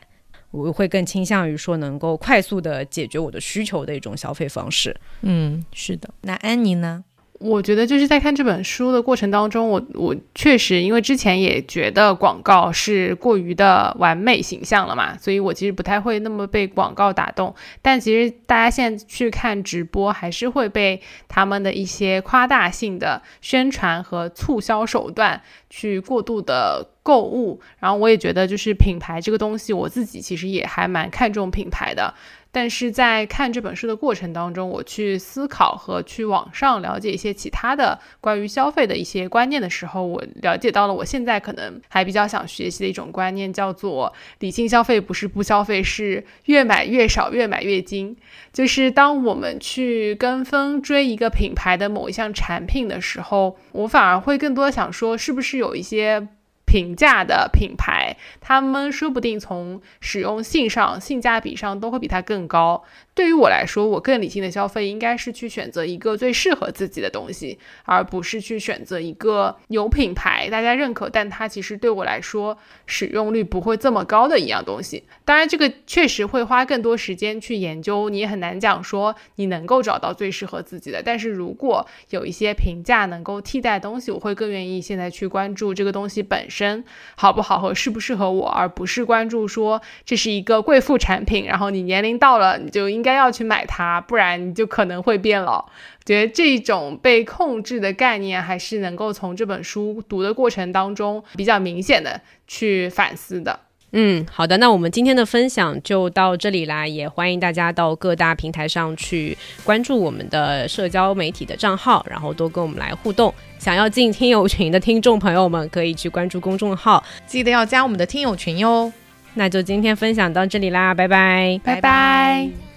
我会更倾向于说能够快速的解决我的需求的一种消费方式。嗯，是的。那安妮呢？我觉得就是在看这本书的过程当中，我我确实因为之前也觉得广告是过于的完美形象了嘛，所以我其实不太会那么被广告打动。但其实大家现在去看直播，还是会被他们的一些夸大性的宣传和促销手段去过度的购物。然后我也觉得就是品牌这个东西，我自己其实也还蛮看重品牌的。但是在看这本书的过程当中，我去思考和去网上了解一些其他的关于消费的一些观念的时候，我了解到了我现在可能还比较想学习的一种观念，叫做理性消费不是不消费，是越买越少，越买越精。就是当我们去跟风追一个品牌的某一项产品的时候，我反而会更多想说，是不是有一些。平价的品牌，他们说不定从使用性上、性价比上都会比它更高。对于我来说，我更理性的消费应该是去选择一个最适合自己的东西，而不是去选择一个有品牌大家认可，但它其实对我来说使用率不会这么高的一样东西。当然，这个确实会花更多时间去研究，你也很难讲说你能够找到最适合自己的。但是如果有一些评价能够替代东西，我会更愿意现在去关注这个东西本身好不好和适不适合我，而不是关注说这是一个贵妇产品，然后你年龄到了你就应该。要去买它，不然你就可能会变老。觉得这种被控制的概念，还是能够从这本书读的过程当中比较明显的去反思的。嗯，好的，那我们今天的分享就到这里啦，也欢迎大家到各大平台上去关注我们的社交媒体的账号，然后多跟我们来互动。想要进听友群的听众朋友们，可以去关注公众号，记得要加我们的听友群哟。那就今天分享到这里啦，拜拜，拜拜。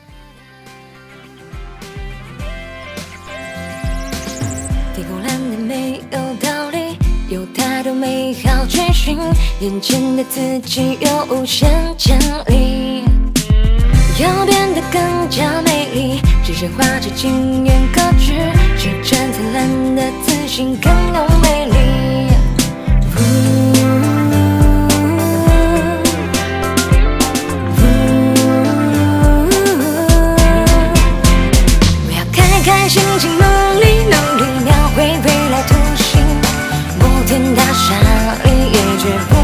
美好追寻，眼前的自己有无限潜力。要变得更加美丽，只剩画着惊艳可掬，是真灿烂的自信更有魅力。我要开开心心里，